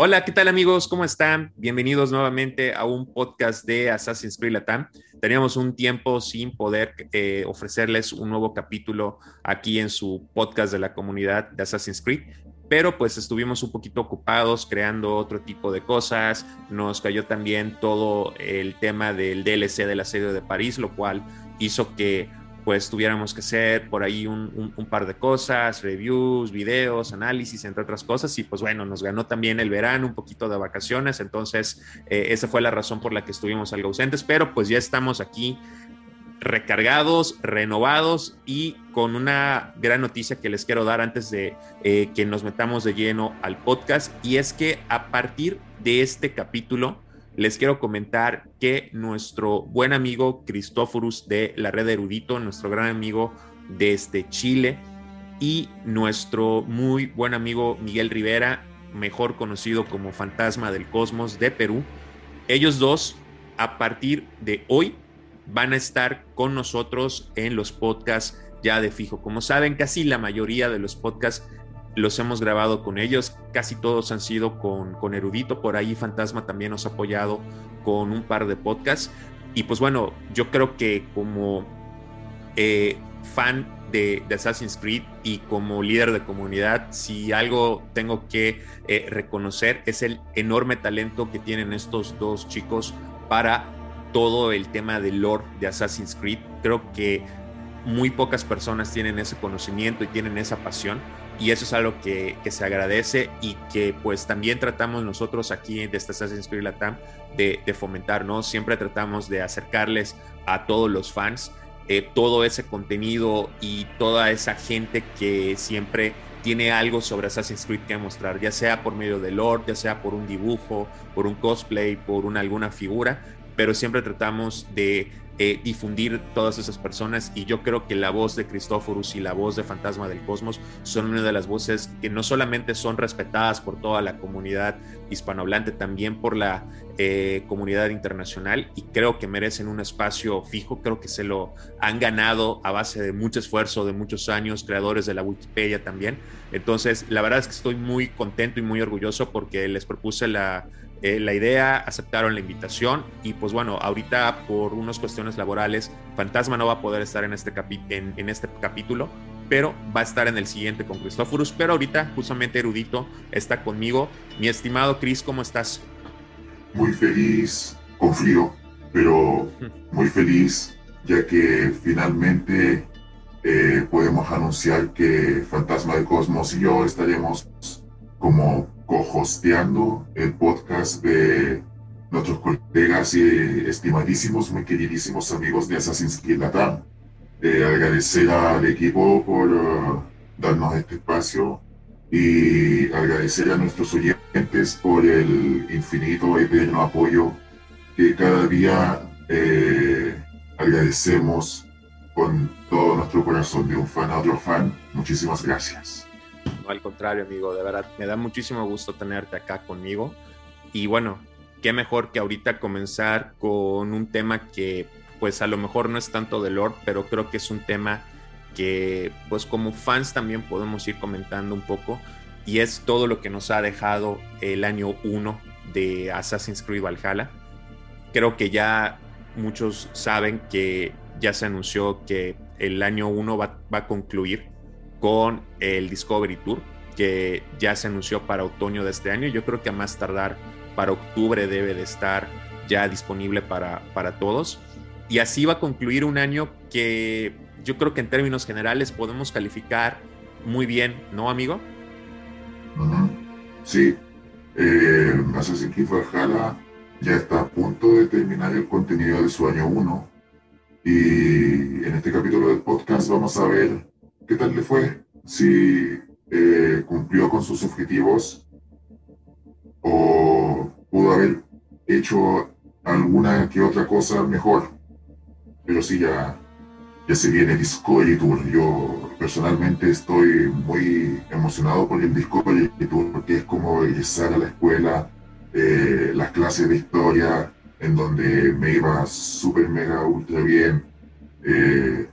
Hola, ¿qué tal amigos? ¿Cómo están? Bienvenidos nuevamente a un podcast de Assassin's Creed Latam. Teníamos un tiempo sin poder eh, ofrecerles un nuevo capítulo aquí en su podcast de la comunidad de Assassin's Creed, pero pues estuvimos un poquito ocupados creando otro tipo de cosas. Nos cayó también todo el tema del DLC del asedio de París, lo cual hizo que pues tuviéramos que hacer por ahí un, par de cosas, reviews, videos, análisis, entre otras cosas. Y pues bueno, nos ganó también el verano, un poquito de vacaciones. Entonces, eh, esa fue la razón por la que estuvimos algo ausentes, pero pues ya estamos aquí recargados, renovados y con una gran noticia que les quiero dar antes de eh, que nos metamos de lleno al podcast. Y es que a partir de este capítulo, les quiero comentar que nuestro buen amigo Cristóforus de la red Erudito, nuestro gran amigo desde Chile, y nuestro muy buen amigo Miguel Rivera, mejor conocido como Fantasma del Cosmos de Perú, ellos dos a partir de hoy van a estar con nosotros en los podcasts ya de fijo. Como saben, casi la mayoría de los podcasts los hemos grabado con ellos, casi todos han sido con, con Erudito, por ahí Fantasma también nos ha apoyado con un par de podcasts. Y pues bueno, yo creo que como eh, fan de, Assassin's Creed y como líder de comunidad, si algo tengo que eh, reconocer es el enorme talento que tienen estos dos chicos para todo el tema del lore de Assassin's Creed. Creo que muy pocas personas tienen ese conocimiento y tienen esa pasión y eso es algo que, se agradece y que pues también tratamos nosotros aquí de Assassin's Creed Latam de, fomentar, ¿no? Siempre tratamos de acercarles a todos los fans eh, todo ese contenido y toda esa gente que siempre tiene algo sobre Assassin's Creed que mostrar, ya sea por medio de lore, ya sea por un dibujo, por un cosplay, por una, alguna figura, pero siempre tratamos de eh, difundir todas esas personas y yo creo que la voz de Cristóforos y la voz de Fantasma del Cosmos son una de las voces que no solamente son respetadas por toda la comunidad hispanohablante, también por la eh, comunidad internacional y creo que merecen un espacio fijo, creo que se lo han ganado a base de mucho esfuerzo, de muchos años, creadores de la Wikipedia también. Entonces, la verdad es que estoy muy contento y muy orgulloso porque les propuse la eh, la idea, aceptaron la invitación y pues bueno, ahorita por unas cuestiones laborales, Fantasma no va a poder estar en este, en, este capítulo, pero va a estar en el siguiente con Cristóforos, pero ahorita justamente Erudito está conmigo. Mi estimado Cris, ¿cómo estás? Muy feliz, con frío, pero muy feliz ya que finalmente eh, podemos anunciar que Fantasma de Cosmos y yo estaremos como co-hosteando el podcast de nuestros colegas y estimadísimos, muy queridísimos amigos de Assassin's Creed Latam. Eh, agradecer al equipo por uh, darnos este espacio y agradecer a nuestros oyentes por el infinito, eterno apoyo que cada día eh, agradecemos con todo nuestro corazón de un fan a otro fan. Muchísimas gracias al contrario, amigo, de verdad, me da muchísimo gusto tenerte acá conmigo. Y bueno, qué mejor que ahorita comenzar con un tema que pues a lo mejor no es tanto de Lord, pero creo que es un tema que pues como fans también podemos ir comentando un poco y es todo lo que nos ha dejado el año 1 de Assassin's Creed Valhalla. Creo que ya muchos saben que ya se anunció que el año 1 va, va a concluir con el Discovery Tour, que ya se anunció para otoño de este año. Yo creo que a más tardar para octubre debe de estar ya disponible para, para todos. Y así va a concluir un año que yo creo que en términos generales podemos calificar muy bien, ¿no, amigo? Sí. Eh, Assassin's Creed Valhalla ya está a punto de terminar el contenido de su año 1. Y en este capítulo del podcast vamos a ver qué tal le fue, si eh, cumplió con sus objetivos o pudo haber hecho alguna que otra cosa mejor. Pero sí, ya, ya se viene Discovery Tour. Yo personalmente estoy muy emocionado por el Discovery Tour, porque es como regresar a la escuela, eh, las clases de historia, en donde me iba súper, mega, ultra bien. Eh,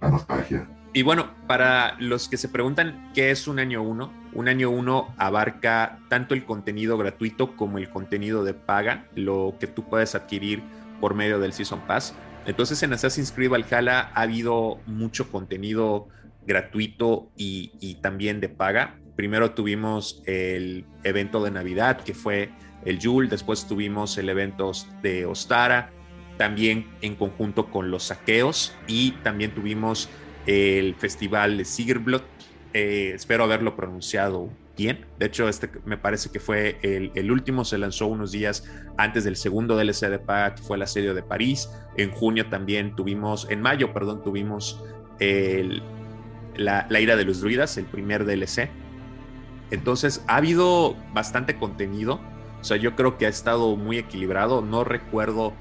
la nostalgia. Y bueno, para los que se preguntan qué es un año uno, un año 1 abarca tanto el contenido gratuito como el contenido de paga, lo que tú puedes adquirir por medio del Season Pass. Entonces en Assassin's Creed Valhalla ha habido mucho contenido gratuito y, también de paga. Primero tuvimos el evento de Navidad que fue el Yule, después tuvimos el evento de Ostara, también en conjunto con los saqueos y también tuvimos el festival de Sigerblood. Eh, espero haberlo pronunciado bien. De hecho, este me parece que fue el, último, se lanzó unos días antes del segundo DLC de paga, que fue el asedio de París. En junio también tuvimos, en mayo, perdón, tuvimos la, la, ira de los druidas, el primer DLC. Entonces, ha habido bastante contenido. O sea, yo creo que ha estado muy equilibrado. No recuerdo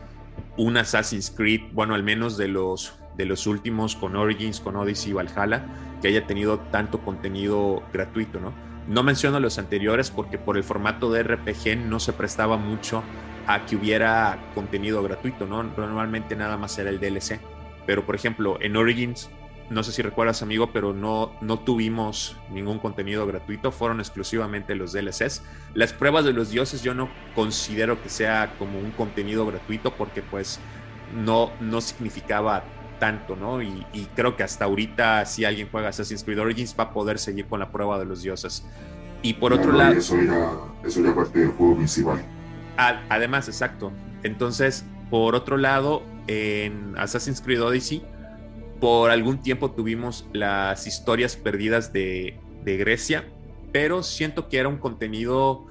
un Assassin's Creed, bueno, al menos de los, de los últimos con Origins, con Odyssey y Valhalla, que haya tenido tanto contenido gratuito, ¿no? No menciono los anteriores porque por el formato de RPG no se prestaba mucho a que hubiera contenido gratuito, ¿no? Normalmente nada más era el DLC. Pero por ejemplo, en Origins, no sé si recuerdas amigo, pero no, no tuvimos ningún contenido gratuito, fueron exclusivamente los DLCs. Las pruebas de los dioses yo no considero que sea como un contenido gratuito porque pues no, no significaba tanto, ¿no? Y, creo que hasta ahorita, si alguien juega Assassin's Creed Origins, va a poder seguir con la prueba de los dioses. Y por otro lado. Eso era, eso era parte del juego principal. además, exacto. Entonces, por otro lado, en Assassin's Creed Odyssey, por algún tiempo tuvimos las historias perdidas de, de Grecia, pero siento que era un contenido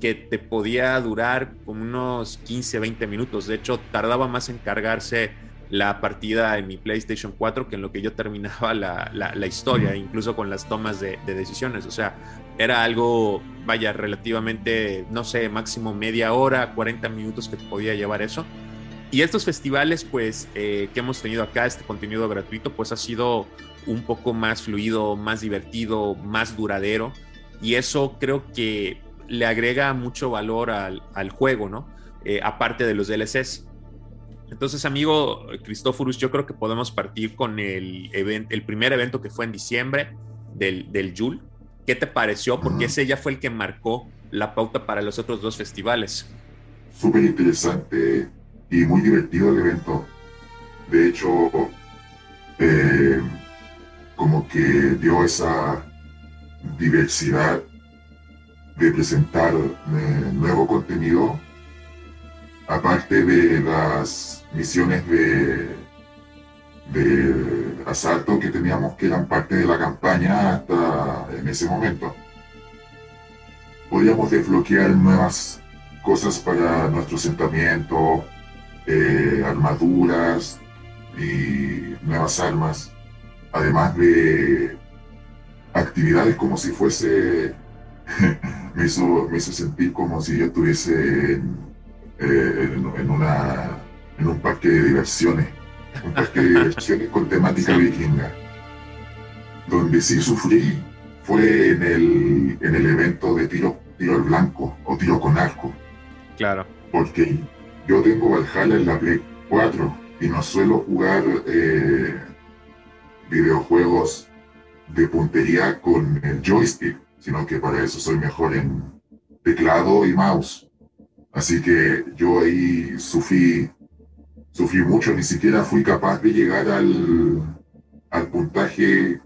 que te podía durar como unos 15, 20 minutos. De hecho, tardaba más en cargarse la partida en mi PlayStation 4 que en lo que yo terminaba la, la, historia, incluso con las tomas de, decisiones. O sea, era algo, vaya, relativamente, no sé, máximo media hora, 40 minutos que podía llevar eso. Y estos festivales, pues, eh, que hemos tenido acá, este contenido gratuito, pues ha sido un poco más fluido, más divertido, más duradero. Y eso creo que le agrega mucho valor al, al juego, ¿no? Eh, aparte de los DLCs. Entonces, amigo Cristóforos, yo creo que podemos partir con el, el primer evento que fue en diciembre del, del Yul. ¿Qué te pareció? Porque ese ya fue el que marcó la pauta para los otros dos festivales. Súper interesante y muy divertido el evento. De hecho, eh, como que dio esa diversidad de presentar eh, nuevo contenido, aparte de las misiones de, asalto que teníamos que eran parte de la campaña hasta en ese momento. Podíamos desbloquear nuevas cosas para nuestro asentamiento, eh, armaduras y nuevas armas, además de actividades como si fuese, me, hizo, me hizo sentir como si yo estuviese en, eh, en una en un parque de diversiones, un parque de diversiones con temática vikinga. Donde sí sufrí fue en el, en el evento de tiro, tiro al blanco o tiro con arco. Claro. Porque yo tengo Valhalla en la Play 4 y no suelo jugar eh, videojuegos de puntería con el joystick, sino que para eso soy mejor en teclado y mouse. Así que yo ahí sufrí sufrí mucho, ni siquiera fui capaz de llegar al, al puntaje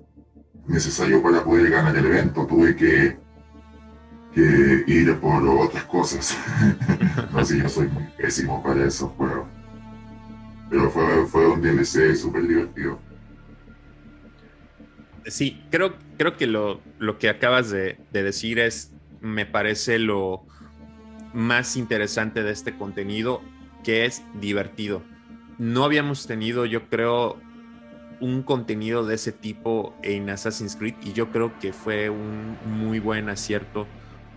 necesario para poder ganar el evento. Tuve que, que ir por otras cosas. no sé, yo soy muy pésimo para esos juegos. Pero fue, fue un DLC súper divertido. Sí, creo, creo que lo, lo que acabas de, de decir es, me parece lo más interesante de este contenido, que es divertido no habíamos tenido, yo creo, un contenido de ese tipo en Assassin's Creed y yo creo que fue un muy buen acierto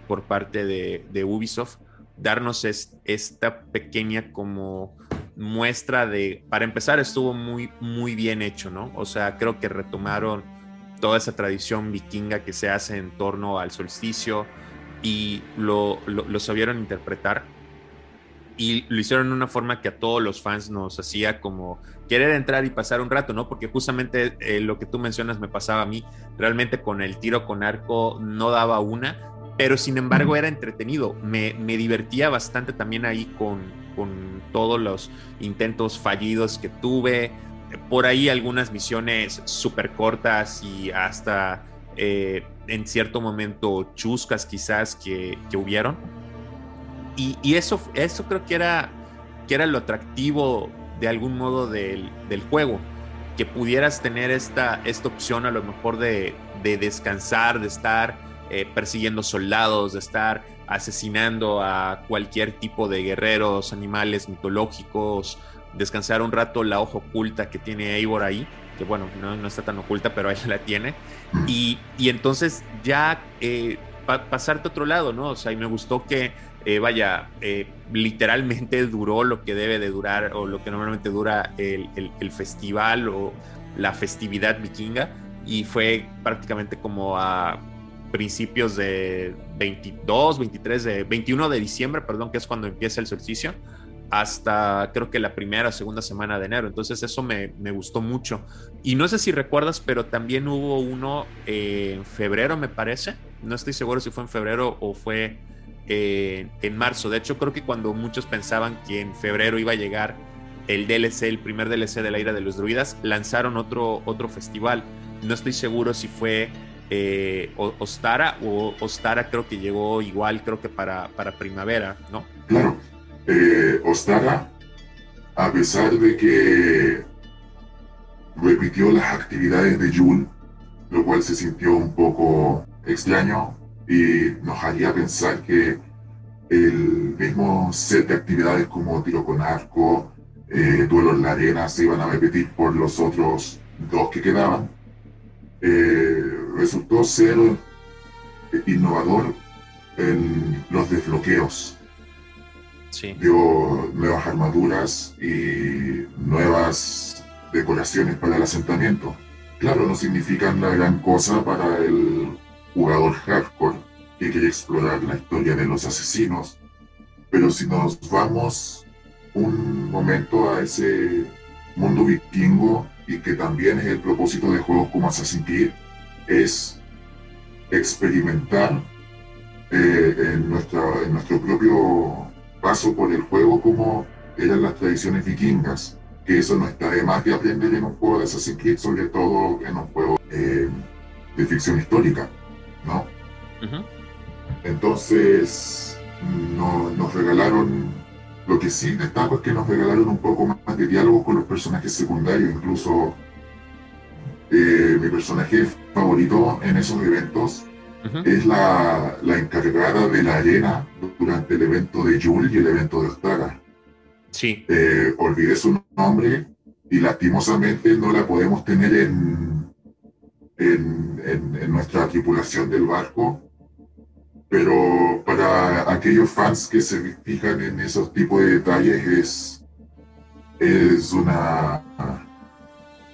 por parte de, Ubisoft darnos esta pequeña como muestra de, para empezar estuvo muy, muy bien hecho, ¿no? O sea, creo que retomaron toda esa tradición vikinga que se hace en torno al solsticio y lo, lo sabieron interpretar y lo hicieron de una forma que a todos los fans nos hacía como querer entrar y pasar un rato, ¿no? Porque justamente eh, lo que tú mencionas me pasaba a mí, realmente con el tiro con arco no daba una, pero sin embargo era entretenido, me, me divertía bastante también ahí con, con todos los intentos fallidos que tuve, por ahí algunas misiones súper cortas y hasta eh, en cierto momento chuscas quizás que, que hubieron y, eso, eso creo que era, que era lo atractivo de algún modo del, juego, que pudieras tener esta, esta opción a lo mejor de, descansar, de estar eh, persiguiendo soldados, de estar asesinando a cualquier tipo de guerreros, animales mitológicos, descansar un rato la hoja oculta que tiene Eivor ahí, que bueno, no, está tan oculta, pero ahí la tiene, y, entonces ya eh, pasarte a otro lado, ¿no? O sea, y me gustó que eh, vaya, eh, literalmente duró lo que debe de durar o lo que normalmente dura el, festival o la festividad vikinga y fue prácticamente como a principios de 22, 23, de 21 de diciembre, perdón, que es cuando empieza el solsticio, hasta creo que la primera o segunda semana de enero. Entonces eso me, gustó mucho. Y no sé si recuerdas, pero también hubo uno en febrero, me parece. No estoy seguro si fue en febrero o fue en marzo. De hecho, creo que cuando muchos pensaban que en febrero iba a llegar el DLC, el primer DLC de la ira de los druidas, lanzaron otro, otro festival. No estoy seguro si fue eh, Ostara o Ostara creo que llegó igual, creo que para, para primavera, ¿no? Claro. Eh, Ostara, a pesar de que repitió las actividades de June, lo cual se sintió un poco extraño, y nos haría pensar que el mismo set de actividades como tiro con arco, eh, duelo en la arena se iban a repetir por los otros dos que quedaban. Eh, resultó ser innovador en los desbloqueos. Sí. Dio nuevas armaduras y nuevas decoraciones para el asentamiento. Claro, no significan la gran cosa para el jugador hardcore que quiere explorar la historia de los asesinos, pero si nos vamos un momento a ese mundo vikingo y que también es el propósito de juegos como Assassin's Creed, es experimentar eh, en, nuestra, en nuestro propio paso por el juego como eran las tradiciones vikingas, que eso no está de más de aprender en un juego de Assassin's Creed, sobre todo en un juego eh, de ficción histórica. Entonces, nos regalaron, lo que sí destaco es que nos regalaron un poco más de diálogo con los personajes secundarios, incluso eh, mi personaje favorito en esos eventos es la, encargada de la arena durante el evento de Yul y el evento de Ostara. Sí. Eh, olvidé su nombre y lastimosamente no la podemos tener en, en, nuestra tripulación del barco, pero para aquellos fans que se fijan en esos tipos de detalles es, es una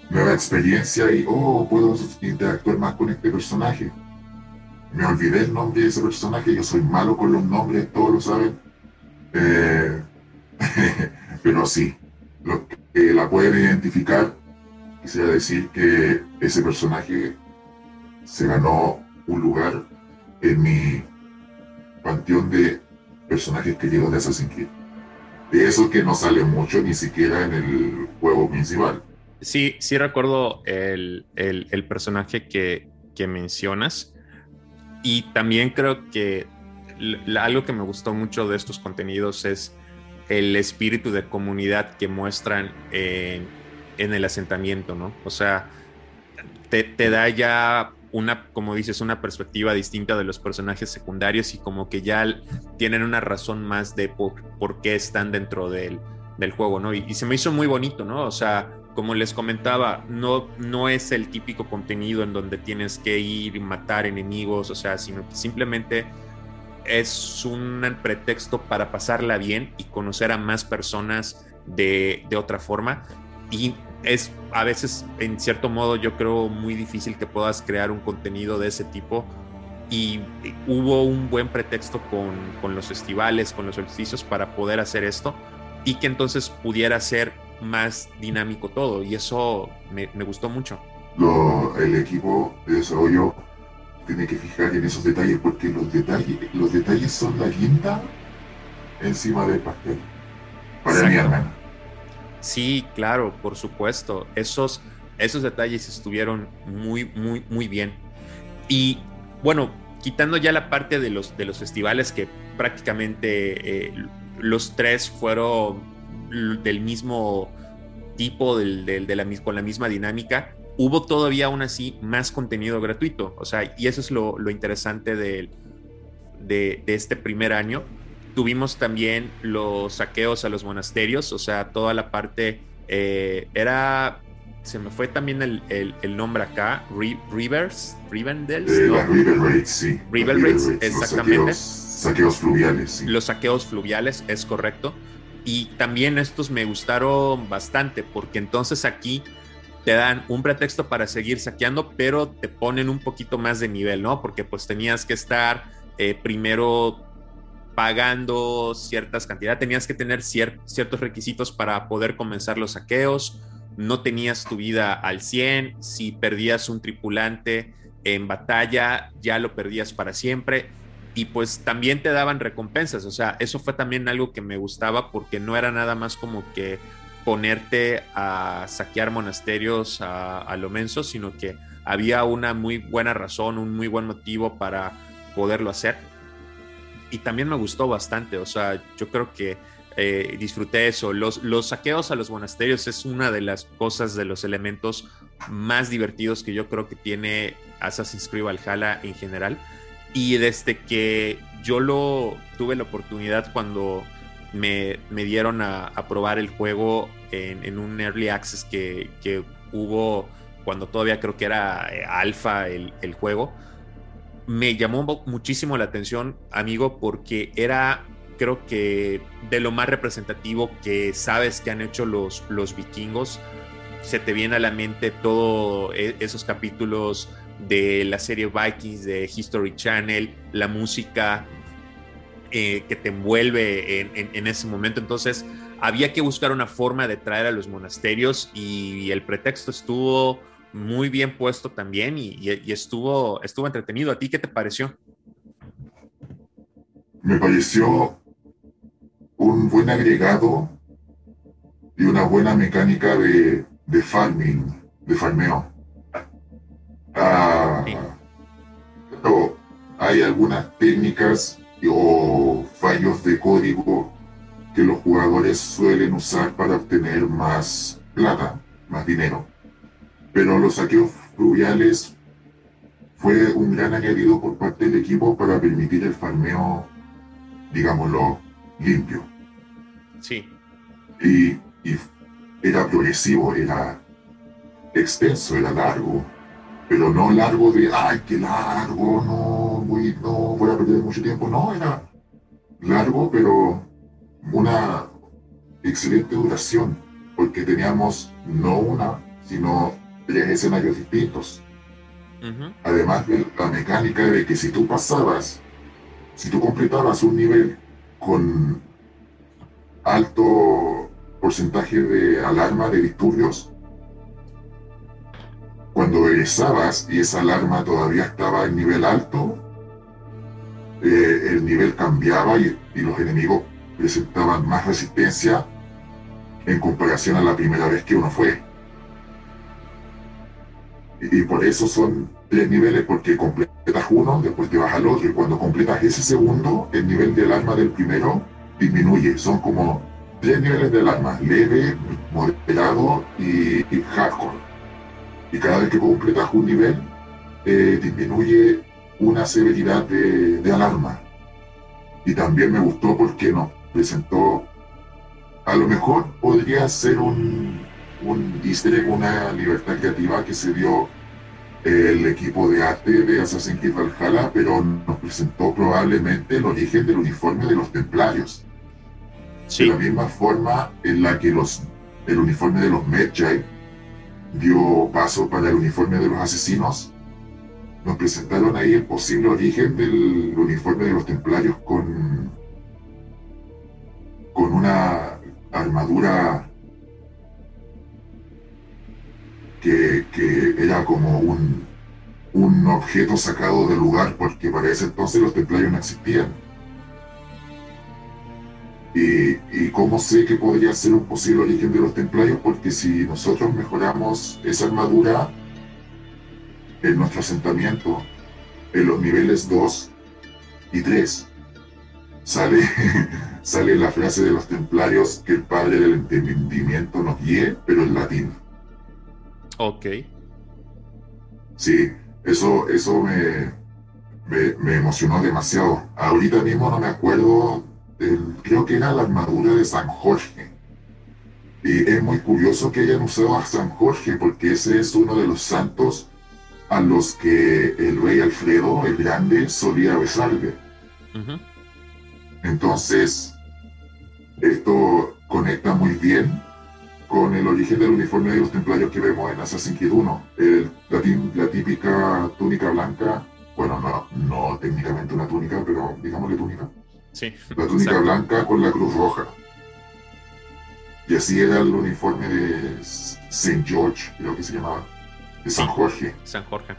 nueva experiencia y, oh, puedo interactuar más con este personaje. Me olvidé el nombre de ese personaje, yo soy malo con los nombres, todos lo saben. Eh, pero sí, lo que la pueden identificar quisiera decir que ese personaje se ganó un lugar en mi panteón de personajes queridos de Assassin's Creed. De eso que no sale mucho ni siquiera en el juego principal. Sí, sí recuerdo el, personaje que, mencionas. Y también creo que algo que me gustó mucho de estos contenidos es el espíritu de comunidad que muestran en en el asentamiento, ¿no? O sea, te, da ya una, como dices, una perspectiva distinta de los personajes secundarios y como que ya tienen una razón más de por, qué están dentro del, juego, ¿no? Y, se me hizo muy bonito, ¿no? O sea, como les comentaba, no, no es el típico contenido en donde tienes que ir y matar enemigos, o sea, sino simplemente es un pretexto para pasarla bien y conocer a más personas de, de otra forma y es a veces, en cierto modo, yo creo muy difícil que puedas crear un contenido de ese tipo y hubo un buen pretexto con, con, los festivales, con los solsticios para poder hacer esto y que entonces pudiera ser más dinámico todo y eso me, me gustó mucho. Lo, el equipo de desarrollo tiene que fijar en esos detalles porque los detalles, los detalles son la guinda encima del pastel. Para mi hermano. Sí, claro, por supuesto. Esos, esos detalles estuvieron muy, muy, muy bien. Y bueno, quitando ya la parte de los, de los festivales que prácticamente eh, los tres fueron del mismo tipo, del, de la, con la misma dinámica, hubo todavía aún así más contenido gratuito. O sea, y eso es lo, interesante de, de, este primer año. Tuvimos también los saqueos a los monasterios, o sea, toda la parte eh, era se me fue también el, el, nombre acá, Rivers, Rivendell. Eh, ¿no? River Raids, sí. River Raids, exactamente. Los saqueos, fluviales, sí. Los saqueos fluviales, es correcto. Y también estos me gustaron bastante, porque entonces aquí te dan un pretexto para seguir saqueando, pero te ponen un poquito más de nivel, ¿no? Porque pues tenías que estar eh, primero pagando ciertas cantidades, tenías que tener ciertos requisitos para poder comenzar los saqueos, no tenías tu vida al 100, si perdías un tripulante en batalla, ya lo perdías para siempre. Y pues también te daban recompensas, o sea, eso fue también algo que me gustaba porque no era nada más como que ponerte a saquear monasterios a, lo menso, sino que había una muy buena razón, un muy buen motivo para poderlo hacer. Y también me gustó bastante, o sea, yo creo que eh, disfruté eso. Los, los saqueos a los monasterios es una de las cosas, de los elementos más divertidos que yo creo que tiene Assassin's Creed Valhalla en general. Y desde que yo lo tuve la oportunidad cuando me, dieron a, probar el juego en, un early access que, hubo cuando todavía creo que era eh, alfa el, el, juego, me llamó muchísimo la atención, amigo, porque era creo que de lo más representativo que sabes que han hecho los, los vikingos, se te viene a la mente todos e, esos capítulos de la serie Vikings de History Channel, la música eh, que te envuelve en, ese momento. Entonces, había que buscar una forma de traer a los monasterios y, el pretexto estuvo muy bien puesto también y, estuvo, estuvo entretenido. ¿A ti qué te pareció? Me pareció un buen agregado y una buena mecánica de, farming, de farmeo. Ah, pero hay algunas técnicas o fallos de código que los jugadores suelen usar para obtener más plata, más dinero. Pero los saqueos fluviales fue un gran añadido por parte del equipo para permitir el farmeo, digámoslo, limpio. Sí. Y, y era progresivo, era extenso, era largo pero no largo de, ay, qué largo, no, voy, no voy a perder mucho tiempo. No, era largo, pero una excelente duración, porque teníamos no una, sino tres escenarios distintos. Además de la mecánica de que si tú pasabas, si tú completabas un nivel con alto porcentaje de alarma de disturbios, cuando regresabas y esa alarma todavía estaba en nivel alto, eh, el nivel cambiaba y, los enemigos presentaban más resistencia en comparación a la primera vez que uno fue. Y, por eso son tres niveles, porque completas uno, después te vas al otro, y cuando completas ese segundo, el nivel de alarma del primero disminuye. Son como tres niveles de alarma, leve, moderado y hardcore y cada vez que completas un nivel eh, disminuye una severidad de, alarma. Y también me gustó porque nos presentó, a lo mejor podría ser un, un easter una libertad creativa que se dio el equipo de arte de Assassin's Creed Valhalla, pero nos presentó probablemente el origen del uniforme de los templarios. De la misma forma en la que los, el uniforme de los Medjay dio paso para el uniforme de los asesinos. nos presentaron ahí el posible origen del uniforme de los templarios con, con una armadura que, era como un, un objeto sacado del lugar porque para ese entonces los templarios no existían. Y, y, cómo sé que podría ser un posible origen de los templarios, porque si nosotros mejoramos esa armadura, en nuestro asentamiento, en los niveles 2 y 3, sale, sale la frase de los templarios que el padre del entendimiento nos guíe, pero en latín. Ok. Sí, eso, eso me, me, emocionó demasiado. Ahorita mismo no me acuerdo, creo que era la armadura de San Jorge. Y es muy curioso que hayan usado a San Jorge porque ese es uno de los santos a los que el rey Alfredo el Grande solía besarle. Entonces, esto conecta muy bien con el origen del uniforme de los templarios que vemos en Assassin's Creed 1. la, típica túnica blanca, bueno, no, no técnicamente una túnica, pero digámosle túnica. Sí. La túnica blanca con la cruz roja. Y así era el uniforme de St. George, creo que se llamaba de San Jorge. San Jorge.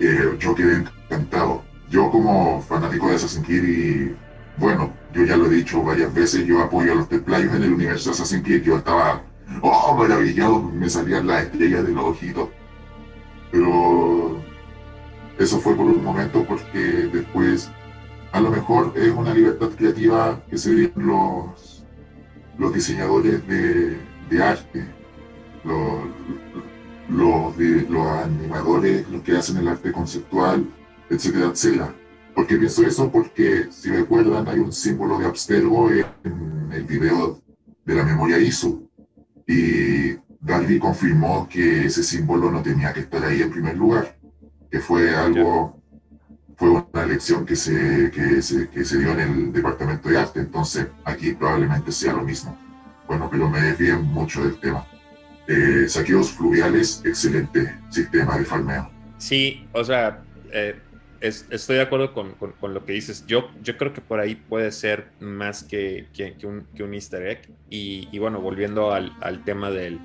Eh, yo quedé encantado. Yo como fanático de Assassin's Creed y bueno, yo ya lo he dicho varias veces, yo apoyo a los templarios en el universo Assassin's Creed, yo estaba, oh, maravillado, me salían las estrellas de los ojitos. Pero eso fue por un momento porque después a lo mejor es una libertad creativa que se dieron los, los diseñadores de, de arte, los, los, los animadores, los que hacen el arte conceptual, etcétera, etcétera. ¿Por qué pienso eso? Porque, si recuerdan, hay un símbolo de Abstergo en el video de la memoria ISO. Y Darby confirmó que ese símbolo no tenía que estar ahí en primer lugar, que fue algo, fue una elección que se, que se, que se dio en el departamento de arte. Entonces, aquí probablemente sea lo mismo. Bueno, pero me desvíen mucho del tema eh, saqueos fluviales, excelente sistema de farmeo. Sí, o sea, eh, estoy de acuerdo con, con, lo que dices. Yo, yo creo que por ahí puede ser más que, que, un, que un, easter egg. Y, y bueno, volviendo al, al, tema del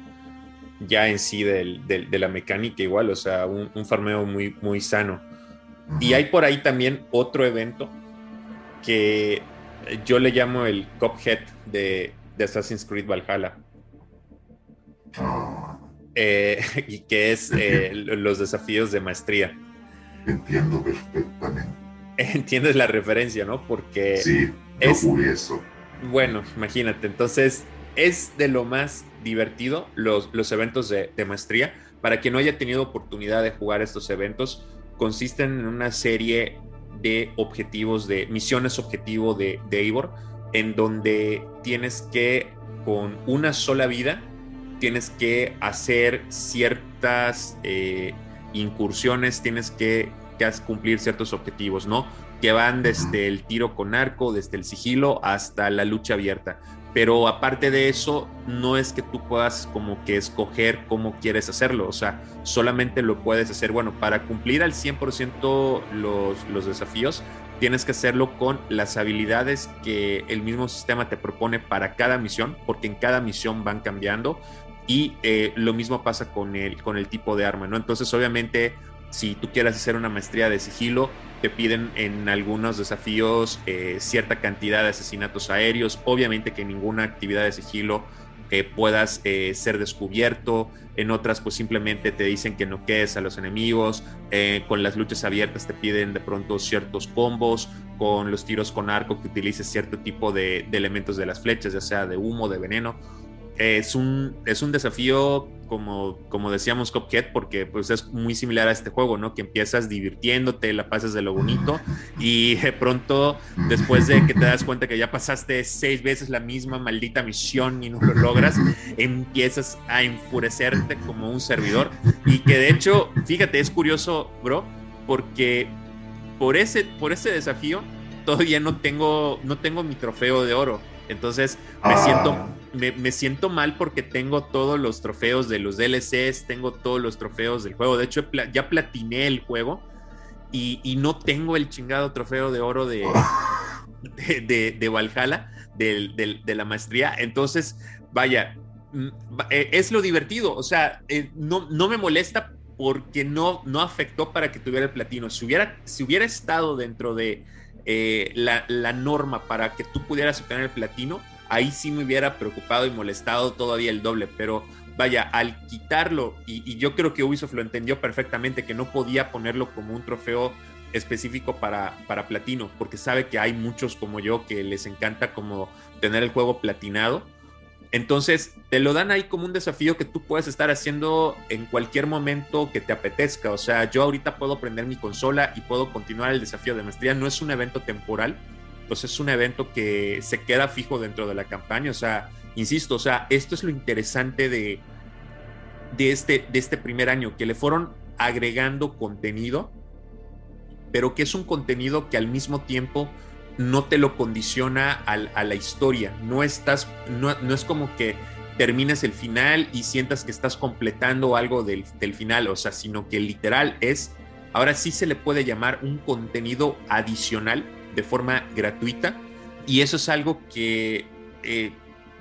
ya en sí del, del, de la mecánica igual, o sea, un, un farmeo muy, muy sano. Y hay por ahí también otro evento que yo le llamo el Cophead de, de Assassin's Creed Valhalla eh, y que es eh, los desafíos de maestría. Entiendo perfectamente. Entiendes la referencia, ¿no? Porque sí, es eso. Bueno, imagínate, entonces es de lo más divertido los, los eventos de, maestría. Para quien no haya tenido oportunidad de jugar estos eventos, consisten en una serie de objetivos, de misiones objetivo de, de Eivor, en donde tienes que, con una sola vida, tienes que hacer ciertas eh, incursiones, tienes que, cumplir ciertos objetivos, ¿no? Que van desde el tiro con arco, desde el sigilo hasta la lucha abierta. Pero aparte de eso, no es que tú puedas como que escoger cómo quieres hacerlo, o sea, solamente lo puedes hacer, bueno, para cumplir al 100% los, los desafíos, tienes que hacerlo con las habilidades que el mismo sistema te propone para cada misión, porque en cada misión van cambiando y eh, lo mismo pasa con el, con el tipo de arma, ¿no? Entonces, obviamente, si tú quieres hacer una maestría de sigilo, te piden en algunos desafíos eh, cierta cantidad de asesinatos aéreos. Obviamente que ninguna actividad de sigilo eh, puedas ser descubierto. En otras, pues simplemente te dicen que no quedes a los enemigos. con las luchas abiertas te piden de pronto ciertos combos. Con los tiros con arco que utilices cierto tipo de, de elementos de las flechas, ya sea de humo, de veneno es un, es un desafío, como, como decíamos, Cuphead, porque pues es muy similar a este juego, ¿no? Que empiezas divirtiéndote, la pasas de lo bonito y de pronto, después de que te das cuenta que ya pasaste seis veces la misma maldita misión y no lo logras, empiezas a enfurecerte como un servidor. Y que de hecho, fíjate, es curioso, bro, porque por ese, por ese desafío todavía no tengo, no tengo mi trofeo de oro. Entonces me siento me, siento mal porque tengo todos los trofeos de los DLCs, tengo todos los trofeos del juego. De hecho, ya platiné el juego y, no tengo el chingado trofeo de oro de, de, Valhalla, de la maestría. Entonces, vaya, mm, eh, es lo divertido. O sea, eh, no, no me molesta porque no, no afectó para que tuviera el platino. Si hubiera, si hubiera estado dentro de eh, la, la, norma para que tú pudieras obtener el platino, ahí sí me hubiera preocupado y molestado todavía el doble, pero vaya, al quitarlo, y, yo creo que Ubisoft lo entendió perfectamente, que no podía ponerlo como un trofeo específico para, para platino, porque sabe que hay muchos como yo que les encanta como tener el juego platinado. Entonces, te lo dan ahí como un desafío que tú puedes estar haciendo en cualquier momento que te apetezca. O sea, yo ahorita puedo prender mi consola y puedo continuar el desafío de maestría. No es un evento temporal, pues es un evento que se queda fijo dentro de la campaña. O sea, insisto, o sea, esto es lo interesante de, de, este, de este primer año, que le fueron agregando contenido, pero que es un contenido que al mismo tiempo no te lo condiciona a la historia. No estás, no, es como que termines el final y sientas que estás completando algo del, del, final, o sea, sino que literal es, ahora sí se le puede llamar un contenido adicional de forma gratuita y eso es algo que, eh,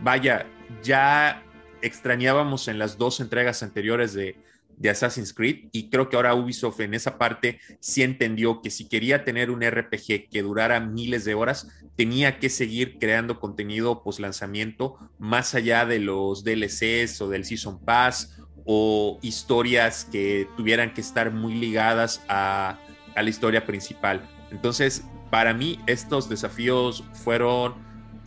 vaya, ya extrañábamos en las dos entregas anteriores de, de Assassin's Creed y creo que ahora Ubisoft en esa parte sí entendió que si quería tener un RPG que durara miles de horas, tenía que seguir creando contenido post lanzamiento más allá de los DLCs o del Season Pass o historias que tuvieran que estar muy ligadas a, a la historia principal. Entonces, para mí estos desafíos fueron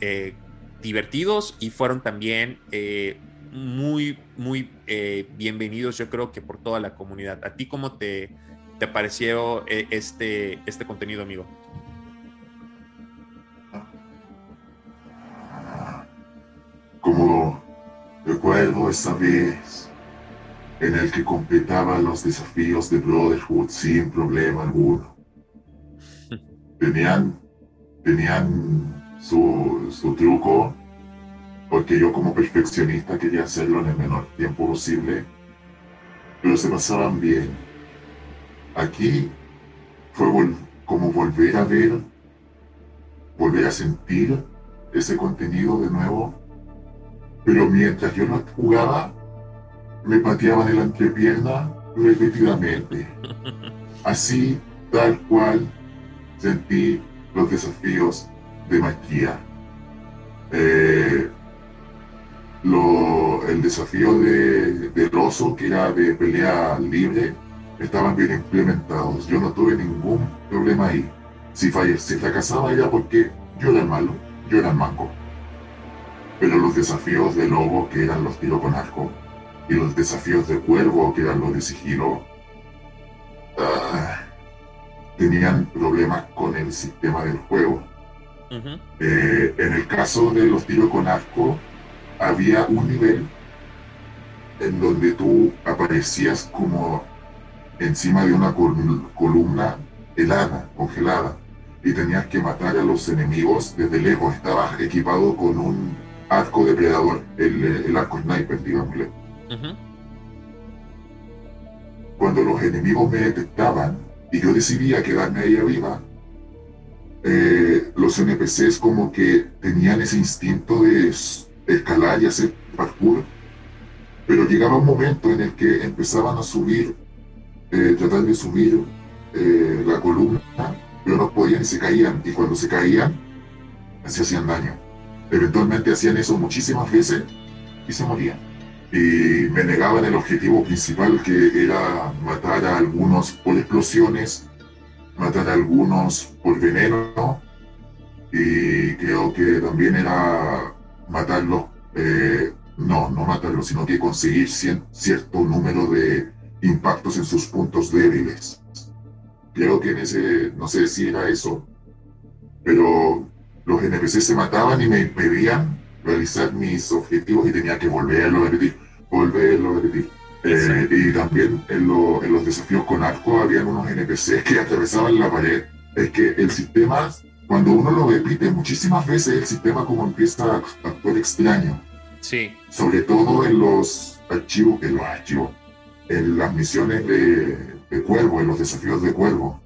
eh, divertidos y fueron también eh, muy, muy eh, bienvenidos, yo creo que por toda la comunidad. ¿A ti cómo te, te pareció este, este contenido, amigo? Como recuerdo esa vez en el que completaba los desafíos de Brotherhood sin problema alguno tenían, tenían su, su truco, porque yo como perfeccionista quería hacerlo en el menor tiempo posible, pero se pasaban bien. Aquí fue como volver a ver, volver a sentir ese contenido de nuevo, pero mientras yo lo jugaba, me pateaban el entrepierna repetidamente. Así, tal cual, sentí los desafíos de magia. Eh, el desafío de, del oso, que era de pelea libre, estaban bien implementados. Yo no tuve ningún problema ahí. Si, si fracasaba era porque yo era malo, yo era el manco. Pero los desafíos de lobo, que eran los tiros con arco, y los desafíos de cuervo, que eran los de sigilo, ah, tenían problemas con el sistema del juego. Eh, en el caso de los tiros con arco, había un nivel en donde tú aparecías como encima de una columna helada, congelada, y tenías que matar a los enemigos desde lejos. Estabas equipado con un arco depredador, el, el arco sniper, digámosle. Cuando los enemigos me detectaban, y yo decidía quedarme ahí arriba, eh, los NPCs como que tenían ese instinto de escalar y hacer parkour, pero llegaba un momento en el que empezaban a subir, eh, tratar de subir eh, la columna, pero no podían y se caían, y cuando se caían, se hacían daño. Eventualmente hacían eso muchísimas veces y se morían y me negaban el objetivo principal que era matar a algunos por explosiones, matar a algunos por veneno y creo que también era matarlos, eh, no, no matarlos, sino que conseguir cierto número de impactos en sus puntos débiles. Creo que en ese, no sé si era eso, pero los NPC se mataban y me impedían realizar mis objetivos y tenía que volverlo a repetir, volverlo a repetir. Eh, y también en, los desafíos con arco habían unos NPCs que atravesaban la pared. Es que el sistema, cuando uno lo repite muchísimas veces, el sistema como empieza a actuar extraño. Sí. Sobre todo en los archivos, en los archivos, en las misiones de, de Cuervo, en los desafíos de Cuervo.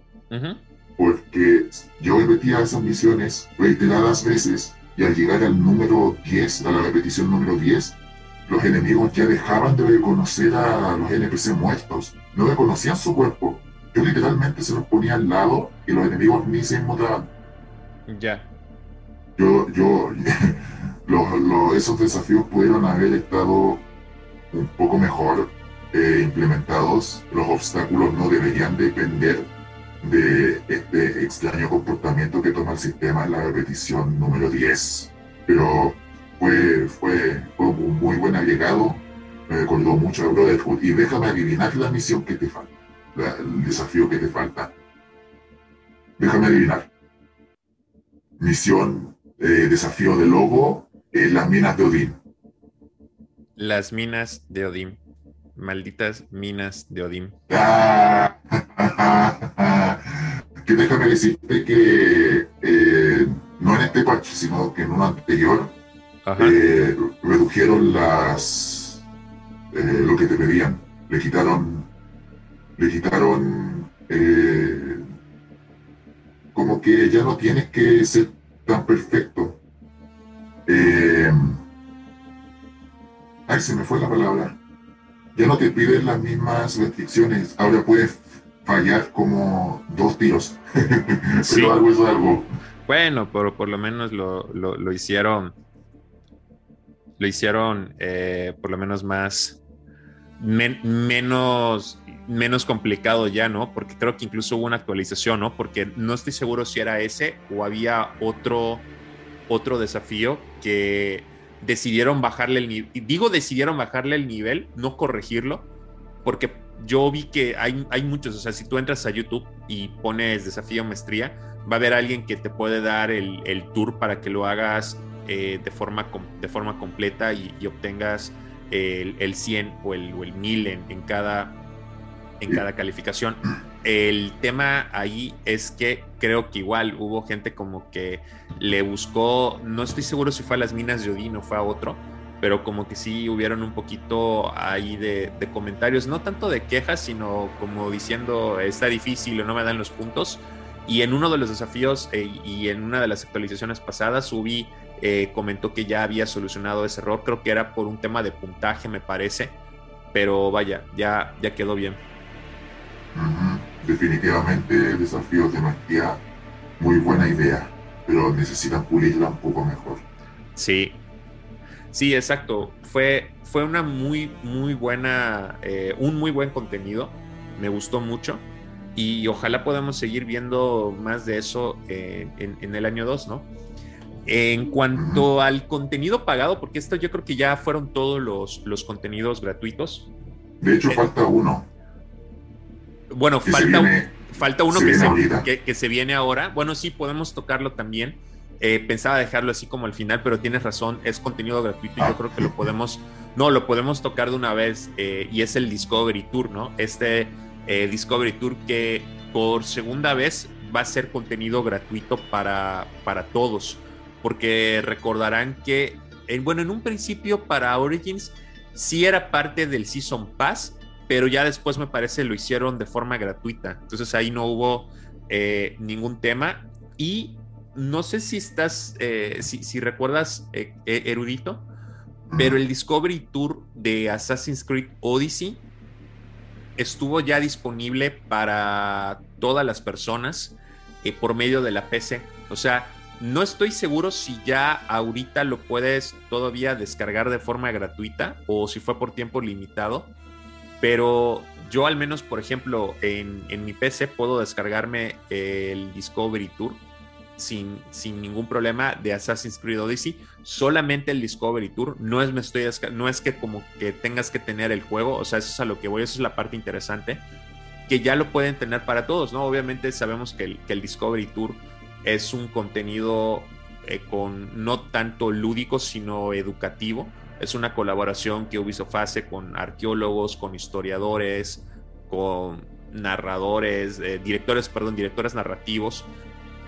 Porque yo repetía esas misiones reiteradas veces y al llegar al número 10, a la repetición número 10, los enemigos ya dejaban de reconocer a los NPC muertos, no reconocían su cuerpo. Yo literalmente se los ponía al lado y los enemigos ni se encontraban. Ya. Yo, yo, esos desafíos pudieron haber estado un poco mejor eh, implementados. Los obstáculos no deberían depender de este extraño comportamiento que toma el sistema en la repetición número 10. Pero fue, fue, fue un muy buen agregado, me recordó mucho a Brotherhood. Y déjame adivinar la misión que te falta, el desafío que te falta. Déjame adivinar. Misión, eh, desafío de logo, en las minas de Odín. Las minas de Odín. Malditas minas de Odín. que déjame decirte que eh, no en este parche, sino que en uno anterior, eh, redujeron las eh, lo que te pedían. Le quitaron, le quitaron como que ya no tienes que ser tan perfecto. ay, se me fue la palabra. Ya no te piden las mismas restricciones. Ahora puedes fallar como dos tiros. sí. algo es algo. Bueno, pero por lo menos lo, lo, hicieron. Lo hicieron eh, por lo menos más. menos menos complicado ya, ¿no? Porque creo que incluso hubo una actualización, ¿no? Porque no estoy seguro si era ese o había otro, otro desafío que decidieron bajarle el nivel. Digo decidieron bajarle el nivel, no corregirlo, porque yo vi que hay, hay muchos, o sea, si tú entras a YouTube y pones desafío maestría, va a haber alguien que te puede dar el, tour para que lo hagas eh, de, forma, de forma completa y, obtengas el, el, 100 o el, o el 1000 en, cada, en cada calificación. El tema ahí es que creo que igual hubo gente como que le buscó, no estoy seguro si fue a las minas de Odín o fue a otro, pero como que sí hubieron un poquito ahí de, comentarios, no tanto de quejas, sino como diciendo está difícil o no me dan los puntos. Y en uno de los desafíos eh, y en una de las actualizaciones pasadas, Ubi eh, comentó que ya había solucionado ese error, creo que era por un tema de puntaje, me parece, pero vaya, ya, ya quedó bien. Definitivamente el desafío de maestría, muy buena idea, pero necesitan pulirla un poco mejor. Sí, Sí, exacto. Fue, fue una muy, muy buena, eh, un muy buen contenido. Me gustó mucho. Y ojalá podamos seguir viendo más de eso en, el año 2, ¿no? En cuanto al contenido pagado, porque esto yo creo que ya fueron todos los, los contenidos gratuitos. De hecho, eh, falta uno. Bueno, falta, falta uno que que, que se viene ahora. Bueno, sí, podemos tocarlo también eh, pensaba dejarlo así como al final, pero tienes razón, es contenido gratuito y yo creo que lo podemos, no, lo podemos tocar de una vez eh, y es el Discovery Tour, ¿no? Este eh, Discovery Tour que por segunda vez va a ser contenido gratuito para, para todos, porque recordarán que, bueno, en un principio para Origins sí era parte del Season Pass, pero ya después me parece lo hicieron de forma gratuita, entonces ahí no hubo ningún tema y no sé si estás, eh, si, recuerdas, eh, eh, erudito, pero el Discovery Tour de Assassin's Creed Odyssey estuvo ya disponible para todas las personas por medio de la PC. O sea, no estoy seguro si ya ahorita lo puedes todavía descargar de forma gratuita o si fue por tiempo limitado, pero yo al menos, por ejemplo, en, en mi PC puedo descargarme el Discovery Tour sin, sin ningún problema de Assassin's Creed Odyssey. Solamente el Discovery Tour. No es, me estoy, no es que como que tengas que tener el juego. O sea, eso es a lo que voy. Eso es la parte interesante. Que ya lo pueden tener para todos, ¿no? Obviamente sabemos que el, Discovery Tour es un contenido eh, con no tanto lúdico, sino educativo. Es una colaboración que Ubisoft hace con arqueólogos, con historiadores, con narradores, eh, directores, perdón, directores narrativos.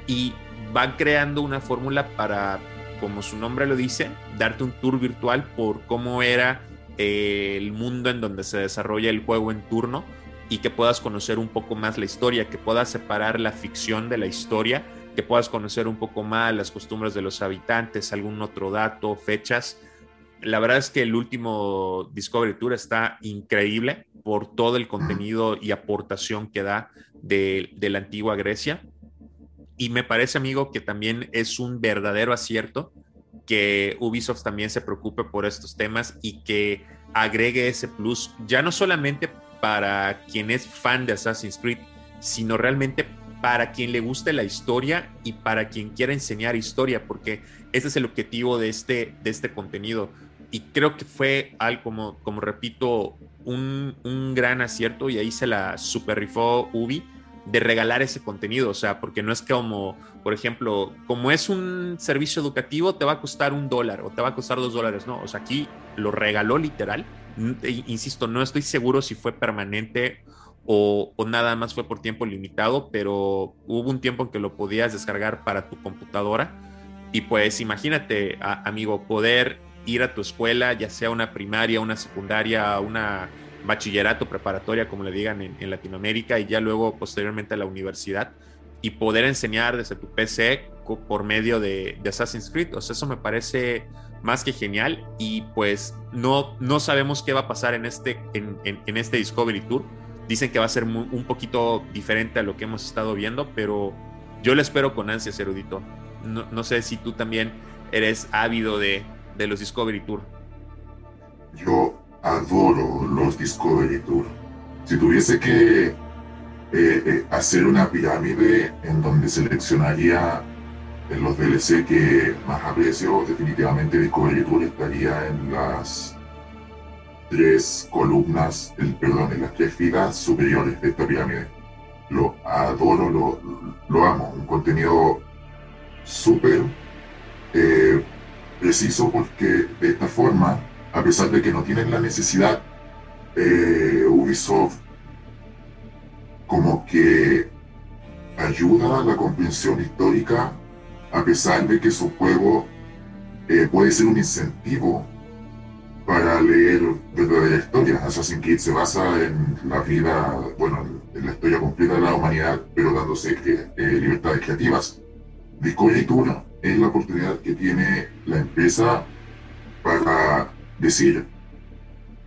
Y van creando una fórmula para como su nombre lo dice, darte un tour virtual por cómo era eh, el mundo en donde se desarrolla el juego en turno y que puedas conocer un poco más la historia, que puedas separar la ficción de la historia, que puedas conocer un poco más las costumbres de los habitantes, algún otro dato, fechas. La verdad es que el último Discovery Tour está increíble por todo el contenido y aportación que da de, de la antigua Grecia. Y me parece, amigo, que también es un verdadero acierto que Ubisoft también se preocupe por estos temas y que agregue ese plus, ya no solamente para quien es fan de Assassin's Creed, sino realmente para quien le guste la historia y para quien quiera enseñar historia, porque ese es el objetivo de este, de este contenido. Y creo que fue algo, como, como repito, un, un gran acierto y ahí se la super rifó Ubi de regalar ese contenido, o sea, porque no es como, por ejemplo, como es un servicio educativo, te va a costar un dólar o te va a costar dos dólares, no, o sea, aquí lo regaló literal, insisto, no estoy seguro si fue permanente o, nada más fue por tiempo limitado, pero hubo un tiempo en que lo podías descargar para tu computadora y pues imagínate, amigo, poder ir a tu escuela, ya sea una primaria, una secundaria, una bachillerato, preparatoria, como le digan en, Latinoamérica, y ya luego posteriormente a la universidad, y poder enseñar desde tu PC por medio de, Assassin's Creed. O sea, eso me parece más que genial y pues no, no sabemos qué va a pasar en este, en, este Discovery Tour. Dicen que va a ser un poquito diferente a lo que hemos estado viendo, pero yo lo espero con ansias, erudito. No, no sé si tú también eres ávido de, de los Discovery Tour. Yo adoro los Discovery Tour. Si tuviese que eh, eh, hacer una pirámide en donde seleccionaría en los DLC que más aprecio, definitivamente Discovery Tour estaría en las tres columnas, el, perdón, en las tres filas superiores de esta pirámide. Lo adoro, lo, amo. Un contenido súper eh, preciso porque de esta forma a pesar de que no tienen la necesidad, eh, Ubisoft como que ayuda a la comprensión histórica, a pesar de que su juego eh, puede ser un incentivo para leer verdadera historia. Assassin's Creed se basa en la vida, bueno, en la historia completa de la humanidad, pero dándose eh, libertades creativas. Discovery Tour es la oportunidad que tiene la empresa para decir,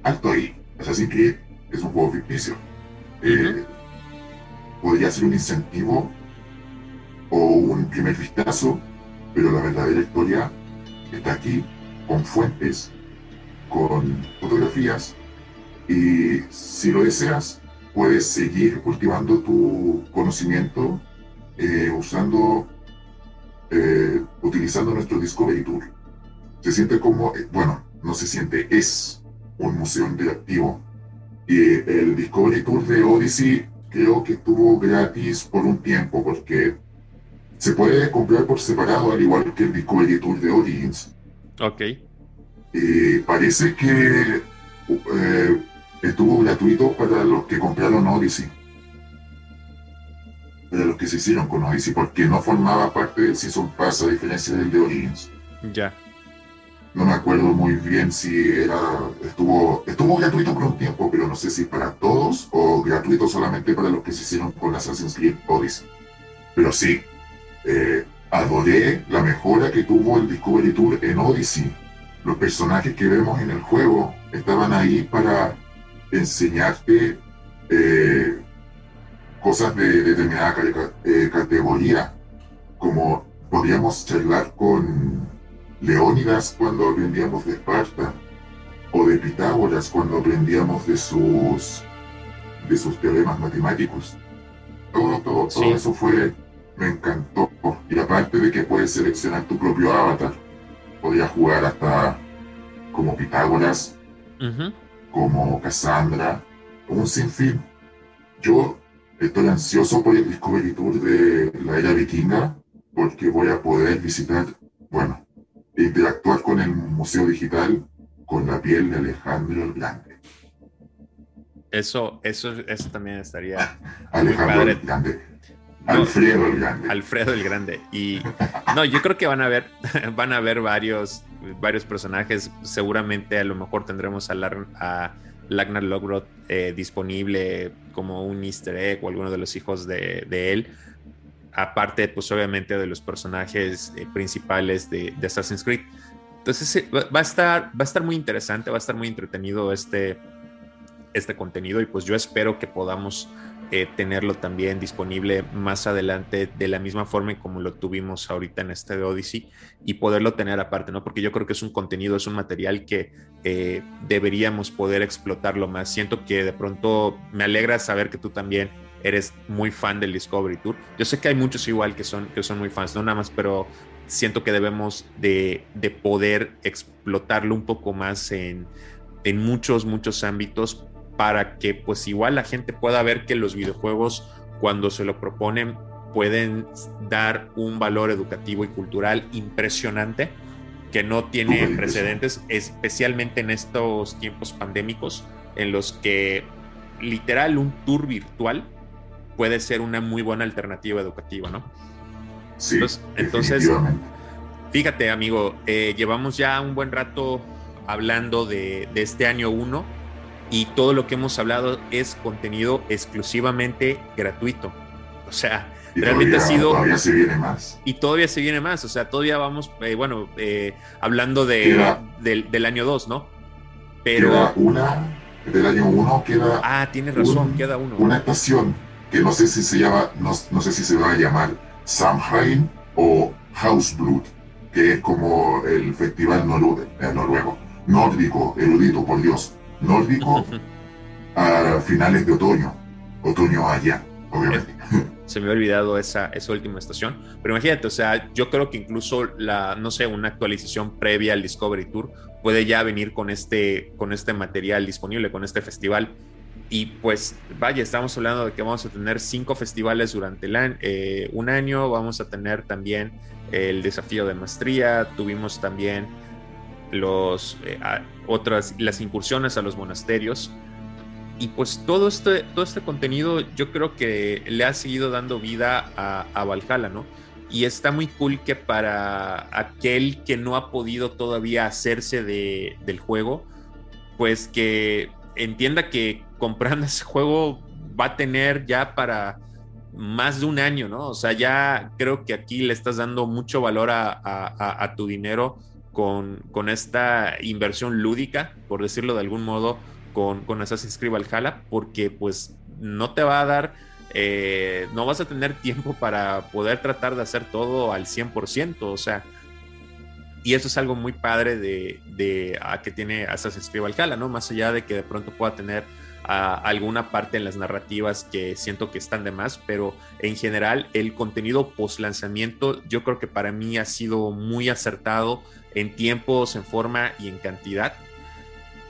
alto ahí, Assassin's Creed es un juego ficticio. Eh, podría ser un incentivo o un primer vistazo, pero la verdadera historia está aquí, con fuentes, con fotografías, y si lo deseas, puedes seguir cultivando tu conocimiento eh, usando, eh, utilizando nuestro Discovery Tour. Se siente como, bueno, no se siente, es un museo interactivo. Y el Discovery Tour de Odyssey creo que estuvo gratis por un tiempo porque se puede comprar por separado al igual que el Discovery Tour de Origins. Ok. Y parece que eh, estuvo gratuito para los que compraron Odyssey. Para los que se hicieron con Odyssey, porque no formaba parte del Season Pass a diferencia del de Origins. Ya no me acuerdo muy bien si era estuvo estuvo gratuito por un tiempo, pero no sé si para todos o gratuito solamente para los que se hicieron con Assassin's Creed Odyssey. Pero sí, eh, adoré la mejora que tuvo el Discovery Tour en Odyssey. Los personajes que vemos en el juego estaban ahí para enseñarte eh, cosas de, determinada eh, categoría, como podíamos charlar con Leónidas cuando aprendíamos de Esparta, o de Pitágoras cuando aprendíamos de sus, de sus teoremas matemáticos. Todo, todo, todo eso fue, me encantó. Y aparte de que puedes seleccionar tu propio avatar, podías jugar hasta como Pitágoras, como Cassandra, un sinfín. Yo estoy ansioso por el Discovery Tour de la era vikinga, porque voy a poder visitar, bueno, interactuar con el museo digital con la piel de Alejandro el Grande. Eso, eso, eso también estaría. Alejandro el Grande. Alfredo el Grande. Alfredo el Grande. Y no, yo creo que van a ver, van a ver varios, varios personajes. Seguramente a lo mejor tendremos a, a Lagnar Logroth eh, disponible como un easter egg o alguno de los hijos de, él. Aparte, pues obviamente de los personajes eh, principales de, Assassin's Creed. Entonces va, a estar, va a estar muy interesante, va a estar muy entretenido este, este contenido y pues yo espero que podamos eh, tenerlo también disponible más adelante de la misma forma como lo tuvimos ahorita en este de Odyssey y poderlo tener aparte, ¿no? Porque yo creo que es un contenido, es un material que eh, deberíamos poder explotarlo más. Siento que de pronto me alegra saber que tú también eres muy fan del Discovery Tour. Yo sé que hay muchos igual que son, que son muy fans, no nada más, pero siento que debemos de, de poder explotarlo un poco más en, en muchos, muchos ámbitos para que pues igual la gente pueda ver que los videojuegos cuando se lo proponen pueden dar un valor educativo y cultural impresionante que no tiene precedentes, especialmente en estos tiempos pandémicos en los que literal un tour virtual puede ser una muy buena alternativa educativa, ¿no? Sí. Entonces, fíjate, amigo, eh, llevamos ya un buen rato hablando de, de este año 1 y todo lo que hemos hablado es contenido exclusivamente gratuito. O sea, realmente ha sido... Todavía se viene más. Y todavía se viene más. O sea, todavía vamos, eh, bueno, eh, hablando de, del, año 2, ¿no? Pero... Queda una, del año 1 queda... Ah, tienes razón, queda uno. Una estación que no sé si se llama, no, no sé si se va a llamar Samhain o Hausblut, que es como el festival eh, noruego, nórdico, erudito, por Dios nórdico a finales de otoño. Otoño allá, obviamente. Se me ha olvidado esa, esa última estación. Pero imagínate, o sea, yo creo que incluso la, no sé, una actualización previa al Discovery Tour puede ya venir con este, con este material disponible, con este festival. Y pues, vaya, estamos hablando de que vamos a tener cinco festivales durante el eh, un año. Vamos a tener también el desafío de maestría. Tuvimos también los, eh, otras, las incursiones a los monasterios. Y pues todo este, todo este contenido yo creo que le ha seguido dando vida a, a Valhalla, ¿no? Y está muy cool que para aquel que no ha podido todavía hacerse de, del juego, pues que entienda que comprando ese juego va a tener ya para más de un año, ¿no? O sea, ya creo que aquí le estás dando mucho valor a, tu dinero con, esta inversión lúdica, por decirlo de algún modo, con, con Assassin's Creed Valhalla, porque pues no te va a dar, eh, no vas a tener tiempo para poder tratar de hacer todo al 100%, o sea, y eso es algo muy padre de, de que tiene Assassin's Creed Valhalla, ¿no? Más allá de que de pronto pueda tener alguna parte en las narrativas que siento que están de más, pero en general el contenido post lanzamiento yo creo que para mí ha sido muy acertado en tiempos, en forma y en cantidad.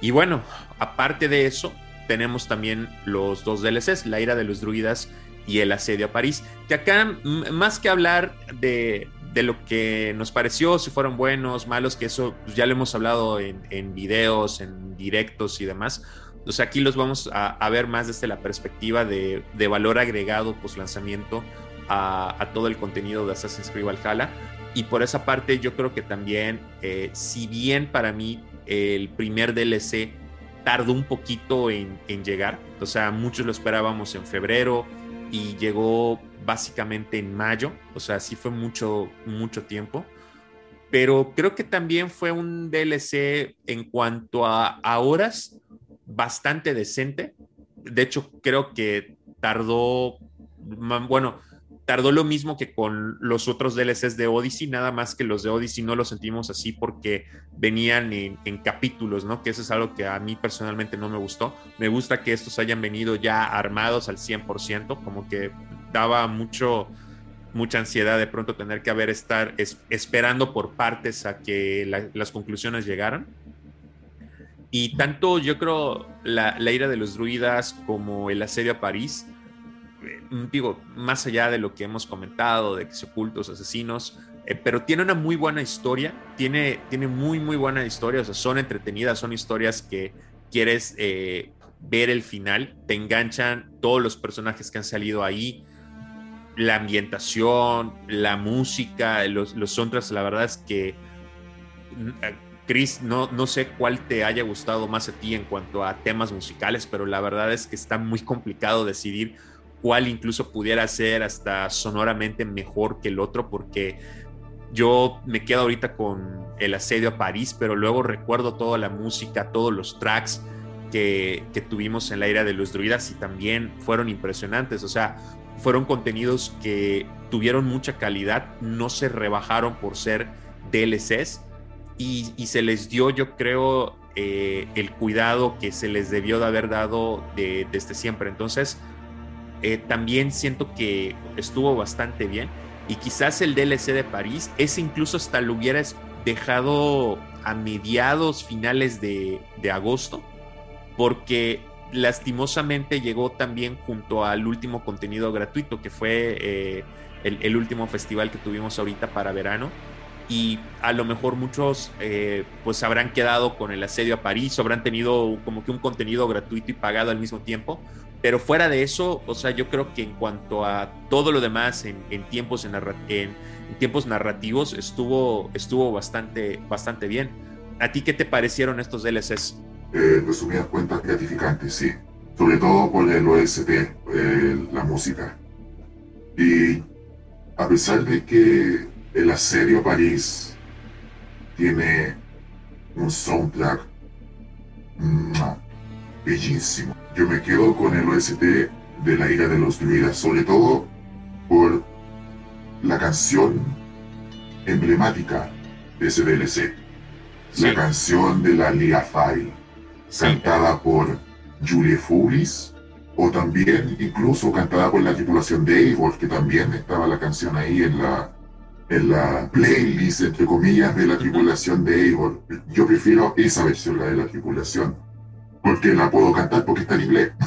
Y bueno, aparte de eso, tenemos también los dos DLCs, La ira de los druidas y El asedio a París, que acá más que hablar de, lo que nos pareció, si fueron buenos, malos, que eso pues, ya lo hemos hablado en, en, videos, en directos y demás. O sea, aquí los vamos a, ver más desde la perspectiva de, valor agregado post lanzamiento a, a, todo el contenido de Assassin's Creed Valhalla. Y por esa parte yo creo que también, eh, si bien para mí el primer DLC tardó un poquito en, llegar, o sea, muchos lo esperábamos en febrero y llegó básicamente en mayo, o sea, sí fue mucho, mucho tiempo. Pero creo que también fue un DLC en cuanto a, horas bastante decente. De hecho, creo que tardó, bueno, tardó lo mismo que con los otros DLCs de Odyssey, nada más que los de Odyssey no los sentimos así porque venían en, capítulos, ¿no? Que eso es algo que a mí personalmente no me gustó. Me gusta que estos hayan venido ya armados al 100%, como que daba mucho mucha ansiedad de pronto tener que haber estar esperando por partes a que las conclusiones llegaran. Y tanto yo creo la, la ira de los druidas como el asedio a París digo, más allá de lo que hemos comentado, de que se ocultos, asesinos, eh, pero tiene una muy buena historia, tiene, tiene muy, muy buena historia, o sea, son entretenidas, son historias que quieres eh, ver el final, te enganchan todos los personajes que han salido ahí. la ambientación, la música, los, los soundtracks, la verdad es que, Chris, no, no sé cuál te haya gustado más a ti en cuanto a temas musicales, pero la verdad es que está muy complicado decidir cuál incluso pudiera ser hasta sonoramente mejor que el otro, porque yo me quedo ahorita con el asedio a París, pero luego recuerdo toda la música, todos los tracks que, que tuvimos en la era de los druidas y también fueron impresionantes. O sea, fueron contenidos que tuvieron mucha calidad, no se rebajaron por ser DLCs y, se les dio, yo creo, eh, el cuidado que se les debió de haber dado desde siempre. Entonces, eh, también siento que estuvo bastante bien y quizás el DLC de París, ese incluso hasta lo hubieras dejado a mediados, finales de, de agosto, porque lastimosamente llegó también junto al último contenido gratuito, que fue eh, el, último festival que tuvimos ahorita para verano. Y a lo mejor muchos eh, pues habrán quedado con el asedio a París, o habrán tenido como que un contenido gratuito y pagado al mismo tiempo. Pero fuera de eso, o sea, yo creo que en cuanto a todo lo demás en, tiempos, en, tiempos narrativos estuvo, estuvo bastante, bastante bien. ¿A ti qué te parecieron estos DLCs? eh, resumidas cuentas gratificantes, sí. Sobre todo por el OST, eh, la música. Y a pesar de que el asedio París tiene un soundtrack bellísimo, yo me quedo con el OST de la ira de los druidas, sobre todo por la canción emblemática de ese DLC. La canción de la Lia File cantada por Julie Foulis, o también incluso cantada por la tripulación de Eivor, que también estaba la canción ahí en la, en la playlist, entre comillas, de la tripulación de Eivor. Yo prefiero esa versión, la de la tripulación, porque la puedo cantar porque está en inglés.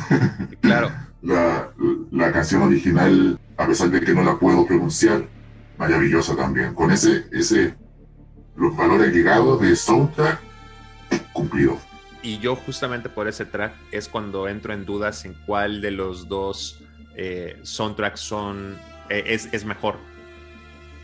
Claro. la, la canción original, a pesar de que no la puedo pronunciar, maravillosa también. Con ese, ese, los valores llegados de soundtrack cumplidos y yo justamente por ese track es cuando entro en dudas en cuál de los dos eh, soundtracks son, eh, es, mejor.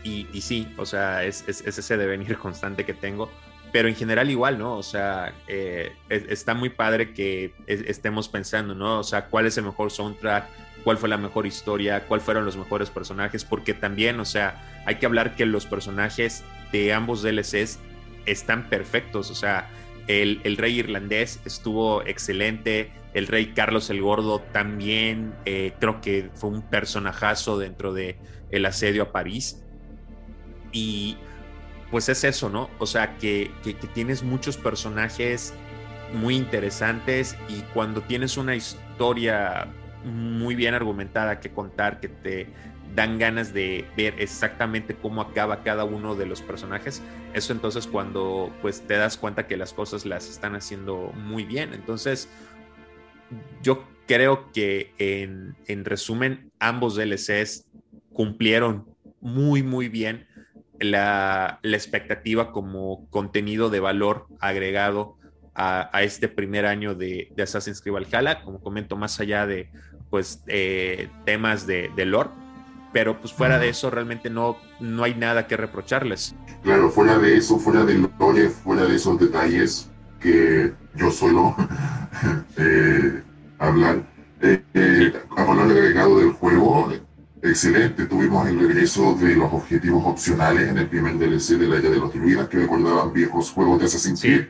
Y, sí, o sea, es, ese devenir constante que tengo. Pero en general igual, ¿no? O sea, eh, está muy padre que estemos pensando, ¿no? O sea, cuál es el mejor soundtrack, cuál fue la mejor historia, cuáles fueron los mejores personajes, porque también, o sea, hay que hablar que los personajes de ambos DLCs están perfectos, o sea, el, rey irlandés estuvo excelente. El rey Carlos el Gordo también eh, creo que fue un personajazo dentro de el asedio a París. Y pues es eso, ¿no? O sea, que, que, tienes muchos personajes muy interesantes y cuando tienes una historia muy bien argumentada que contar, que te dan ganas de ver exactamente cómo acaba cada uno de los personajes. Eso entonces cuando pues te das cuenta que las cosas las están haciendo muy bien. Entonces yo creo que en, en resumen ambos DLCs cumplieron muy muy bien la, la expectativa como contenido de valor agregado a, a, este primer año de, de Assassin's Creed Valhalla, como comento, más allá de pues eh, temas de, de lore, pero pues fuera de eso realmente no, no hay nada que reprocharles. Claro, fuera de eso, fuera del lore, fuera de esos detalles que yo suelo eh, hablar, eh, eh, a valor agregado del juego, excelente. Tuvimos el regreso de los objetivos opcionales en el primer DLC de la Era de los Druidas que recordaban viejos juegos de Assassin's Creed.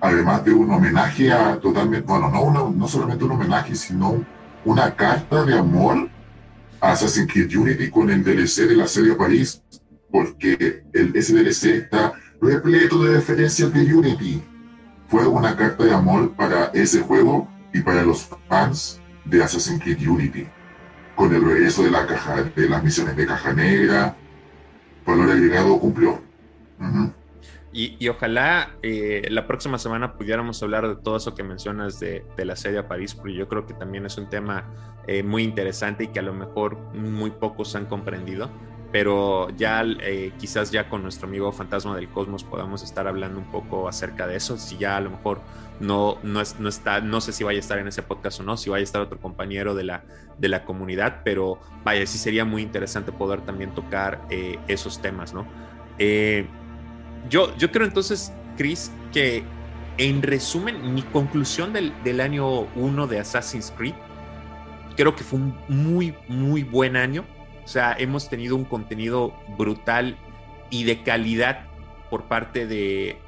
Además de un homenaje a totalmente, bueno, no, no solamente un homenaje, sino una carta de amor Assassin's Creed Unity con el DLC de la serie París, porque el, ese DLC está repleto de referencias de Unity. Fue una carta de amor para ese juego y para los fans de Assassin's Creed Unity. Con el regreso de la caja, de las misiones de caja negra, valor agregado cumplió. Y, ojalá eh, la próxima semana pudiéramos hablar de todo eso que mencionas de, la serie a París, porque yo creo que también es un tema eh, muy interesante y que a lo mejor muy pocos han comprendido. pero ya eh, quizás ya con nuestro amigo Fantasma del Cosmos podamos estar hablando un poco acerca de eso, si ya a lo mejor no, no, no, está, no sé si vaya a estar en ese podcast o no, si vaya a estar otro compañero de la, de la comunidad, pero vaya, sí sería muy interesante poder también tocar eh, esos temas, ¿no? Eh, yo, yo creo entonces, Chris, que en resumen, mi conclusión del, del año 1 de Assassin's Creed, creo que fue un muy, muy buen año o sea, hemos tenido un contenido brutal y de calidad por parte de,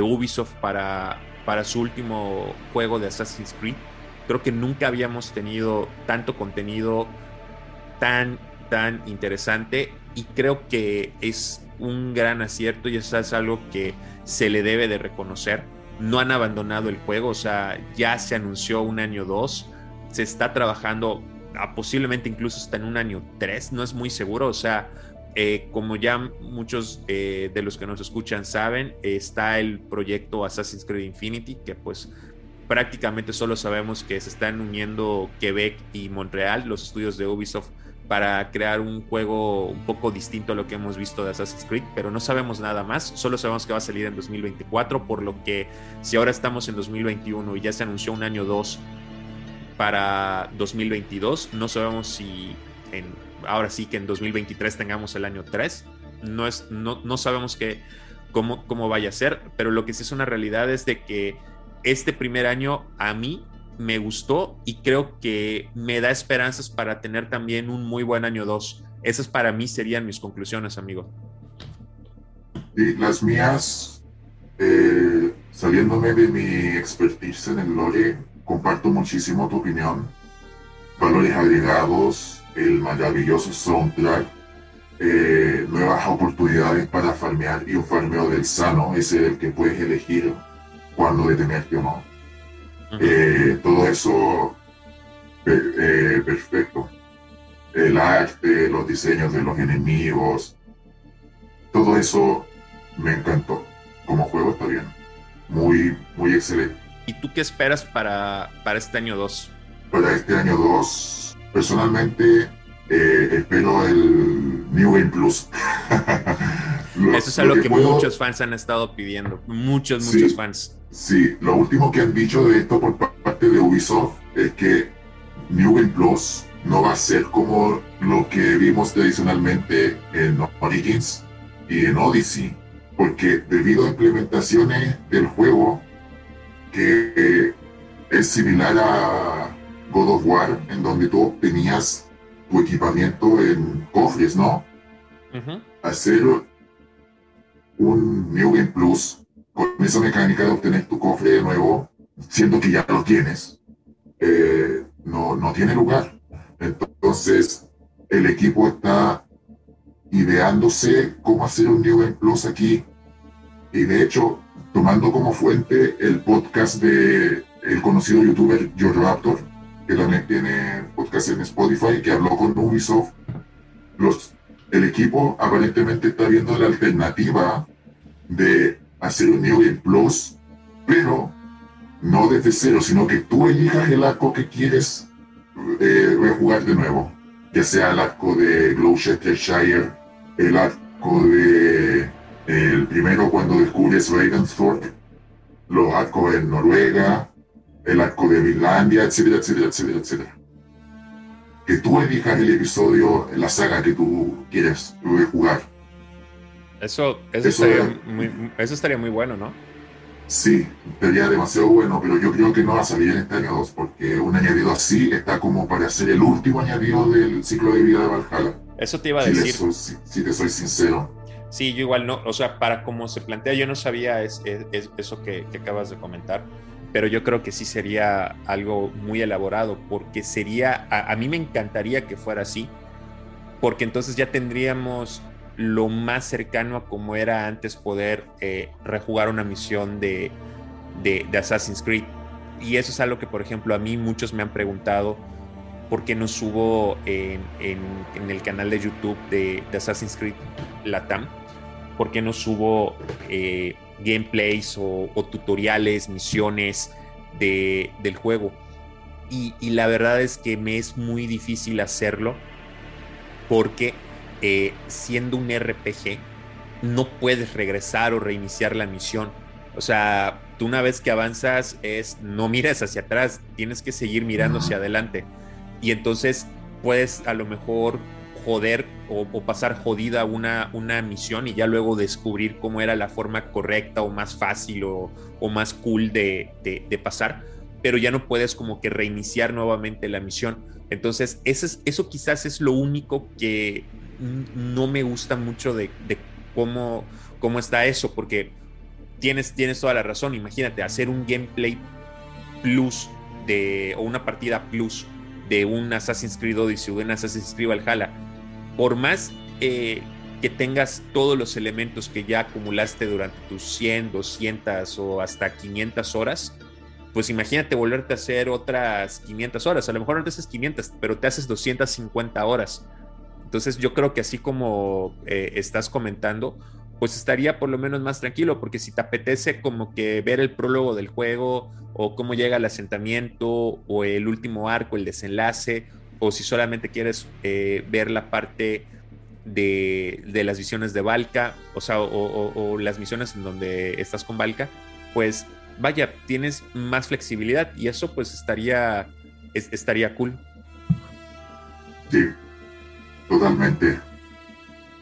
Ubisoft para, para su último juego de Assassin's Creed. Creo que nunca habíamos tenido tanto contenido tan, tan interesante y creo que es un gran acierto y eso es algo que se le debe de reconocer. No han abandonado el juego, o sea, ya se anunció un año 2, se está trabajando posiblemente incluso está en un año 3, no es muy seguro, o sea, eh, como ya muchos eh, de los que nos escuchan saben, está el proyecto Assassin's Creed Infinity, que pues prácticamente solo sabemos que se están uniendo Quebec y Montreal, los estudios de Ubisoft, para crear un juego un poco distinto a lo que hemos visto de Assassin's Creed, pero no sabemos nada más, solo sabemos que va a salir en 2024, por lo que si ahora estamos en 2021 y ya se anunció un año 2 para 2022. No sabemos si en, ahora sí que en 2023 tengamos el año 3. No, es, no, no sabemos que, cómo, cómo vaya a ser, pero lo que sí es una realidad es de que este primer año a mí me gustó y creo que me da esperanzas para tener también un muy buen año 2. Esas para mí serían mis conclusiones, amigo. Y las mías, eh, saliéndome de mi expertise en el lore, comparto muchísimo tu opinión. Valores agregados, el maravilloso soundtrack, eh, nuevas oportunidades para farmear y un farmeo del sano, ese el que puedes elegir cuándo detenerte o no. Eh, todo eso eh, perfecto. El arte, los diseños de los enemigos, todo eso me encantó. Como juego está bien. Muy, muy excelente. ¿Y tú qué esperas para, para este año 2? Para este año 2, personalmente eh, espero el New Game Plus. Eso es algo que, muchos fans han estado pidiendo, muchos, muchos fans. Sí, lo último que han dicho de esto por parte de Ubisoft es que New Game Plus no va a ser como lo que vimos tradicionalmente en Origins y en Odyssey, porque debido a implementaciones del juego que es similar a God of War, en donde tú obtenías tu equipamiento en cofres, ¿no? Hacer un New Game Plus con esa mecánica de obtener tu cofre de nuevo, siendo que ya lo tienes, eh, no, no tiene lugar. Entonces, el equipo está ideándose cómo hacer un New Game Plus aquí. Y de hecho, tomando como fuente el podcast de el conocido youtuber George Raptor, que también tiene podcast en Spotify, que habló con Ubisoft. Los, el equipo aparentemente está viendo la alternativa de hacer un New Game Plus, pero no desde cero, sino que tú elijas el arco que quieres eh, jugar de nuevo, ya sea el arco de Gloucestershire, el arco de el primero cuando descubres Ravensthorpe, los arcos en Noruega, el arco de Finlandia, etcétera, etcétera, etcétera, etcétera. Que tú elijas el episodio, la saga que tú quieres jugar. Eso, eso, estaría muy, eso estaría muy bueno, ¿no? Sí, sería demasiado bueno, pero yo creo que no va a salir en este año 2, porque un añadido así está como para ser el último añadido del ciclo de vida de Valhalla. Eso te iba a decir. si te soy sincero. Sí, yo igual no, o sea, para cómo se plantea, yo no sabía es, eso que, acabas de comentar, pero yo creo que sí sería algo muy elaborado, porque sería, a, mí me encantaría que fuera así, porque entonces ya tendríamos lo más cercano a como era antes poder eh, rejugar una misión de, de, Assassin's Creed. Y eso es algo que, por ejemplo, a mí muchos me han preguntado por qué no subo en, el canal de YouTube de, de Assassin's Creed Latam por qué no subo eh, gameplays o, tutoriales, misiones de, del juego. Y, la verdad es que me es muy difícil hacerlo porque eh, siendo un RPG, no puedes regresar o reiniciar la misión. O sea, tú una vez que avanzas es no mires hacia atrás, tienes que seguir mirando hacia adelante. Y entonces puedes a lo mejor joder o, pasar jodida una, una misión y ya luego descubrir cómo era la forma correcta o más fácil o, más cool de, pasar, pero ya no puedes como que reiniciar nuevamente la misión. Entonces, eso, es, eso quizás es lo único que no me gusta mucho de, cómo, cómo está eso, porque tienes, tienes toda la razón. Imagínate, hacer un gameplay plus de, o una partida plus de un Assassin's Creed Odyssey o un Assassin's Creed Valhalla, por más eh, que tengas todos los elementos que ya acumulaste durante tus 100, 200 o hasta 500 horas, pues imagínate volverte a hacer otras 500 horas. A lo mejor no te haces 500, pero te haces 250 horas. Entonces yo creo que así como eh, estás comentando, pues estaría por lo menos más tranquilo, porque si te apetece como que ver el prólogo del juego o cómo llega el asentamiento o el último arco, el desenlace, o si solamente quieres eh, ver la parte de, las visiones de Valka, o sea, o, las misiones en donde estás con Valka, pues vaya, tienes más flexibilidad y eso pues estaría, estaría cool. Sí, totalmente.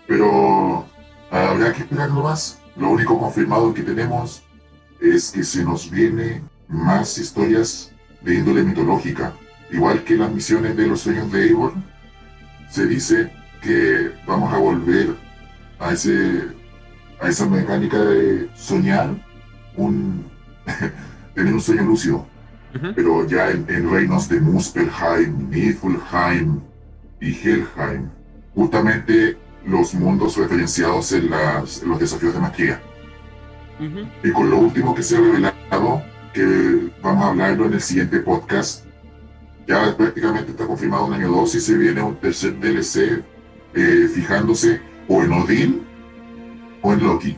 Pero Habrá que esperarlo más. Lo único confirmado que tenemos es que se nos viene más historias de índole mitológica. Igual que las misiones de los sueños de Eivor, se dice que vamos a volver a, ese, a esa mecánica de soñar, un, tener un sueño lúcido. Pero ya en, en, reinos de Muspelheim, Niflheim y Helheim. Justamente los mundos referenciados en, los desafíos de magia. Y con lo último que se ha revelado, que vamos a hablarlo en el siguiente podcast, ya prácticamente está confirmado un año 2 y se viene un tercer DLC eh, fijándose o en Odin o en Loki.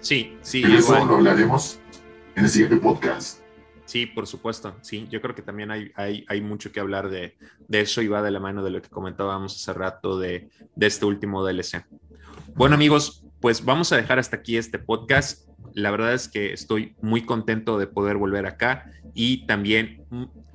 Sí, sí. Y eso lo hablaremos en el siguiente podcast. Sí, por supuesto. Sí, yo creo que también hay, hay, mucho que hablar de, eso y va de la mano de lo que comentábamos hace rato de, este último DLC. Bueno, amigos, pues vamos a dejar hasta aquí este podcast. La verdad es que estoy muy contento de poder volver acá y también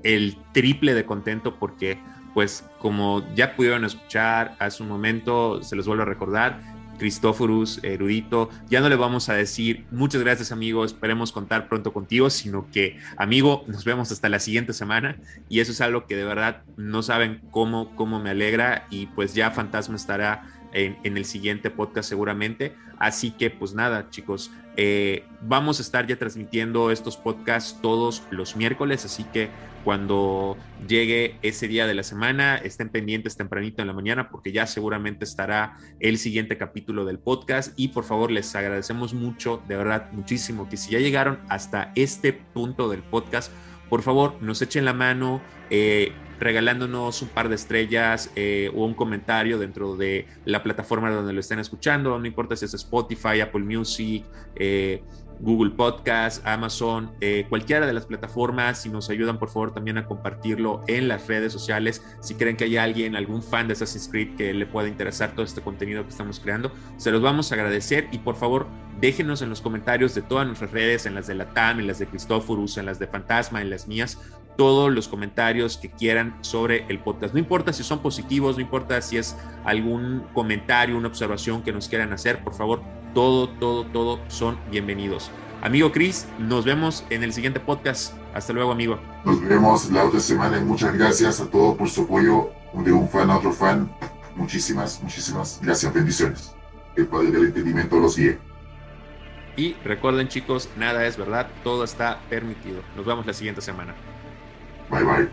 el triple de contento porque, pues, como ya pudieron escuchar hace un momento, se los vuelvo a recordar, Cristóforus, erudito. Ya no le vamos a decir muchas gracias, amigo, esperemos contar pronto contigo, sino que, amigo, nos vemos hasta la siguiente semana. Y eso es algo que de verdad no saben cómo, cómo me alegra. Y pues ya Fantasma estará en, el siguiente podcast seguramente. Así que, pues nada, chicos, eh, vamos a estar ya transmitiendo estos podcasts todos los miércoles, así que cuando llegue ese día de la semana, estén pendientes tempranito en la mañana porque ya seguramente estará el siguiente capítulo del podcast y por favor les agradecemos mucho, de verdad, muchísimo que si ya llegaron hasta este punto del podcast, por favor nos echen la mano. Eh, regalándonos un par de estrellas eh, o un comentario dentro de la plataforma donde lo estén escuchando, no importa si es Spotify, Apple Music, eh, Google Podcast, Amazon, eh, cualquiera de las plataformas, si nos ayudan por favor también a compartirlo en las redes sociales, si creen que hay alguien, algún fan de Assassin's Creed que le pueda interesar todo este contenido que estamos creando, se los vamos a agradecer. Y por favor déjenos en los comentarios de todas nuestras redes, en las de la TAM, en las de Cristóforus, en las de Fantasma, en las mías, todos los comentarios que quieran sobre el podcast. No importa si son positivos, no importa si es algún comentario, una observación que nos quieran hacer, por favor, todo, todo, todo son bienvenidos. Amigo Chris, nos vemos en el siguiente podcast. Hasta luego, amigo. Nos vemos la otra semana y muchas gracias a todos por su apoyo de un fan a otro fan. Muchísimas, muchísimas gracias, bendiciones. El Padre del Entendimiento los guíe. Y recuerden chicos, nada es verdad, todo está permitido. Nos vemos la siguiente semana. 拜拜。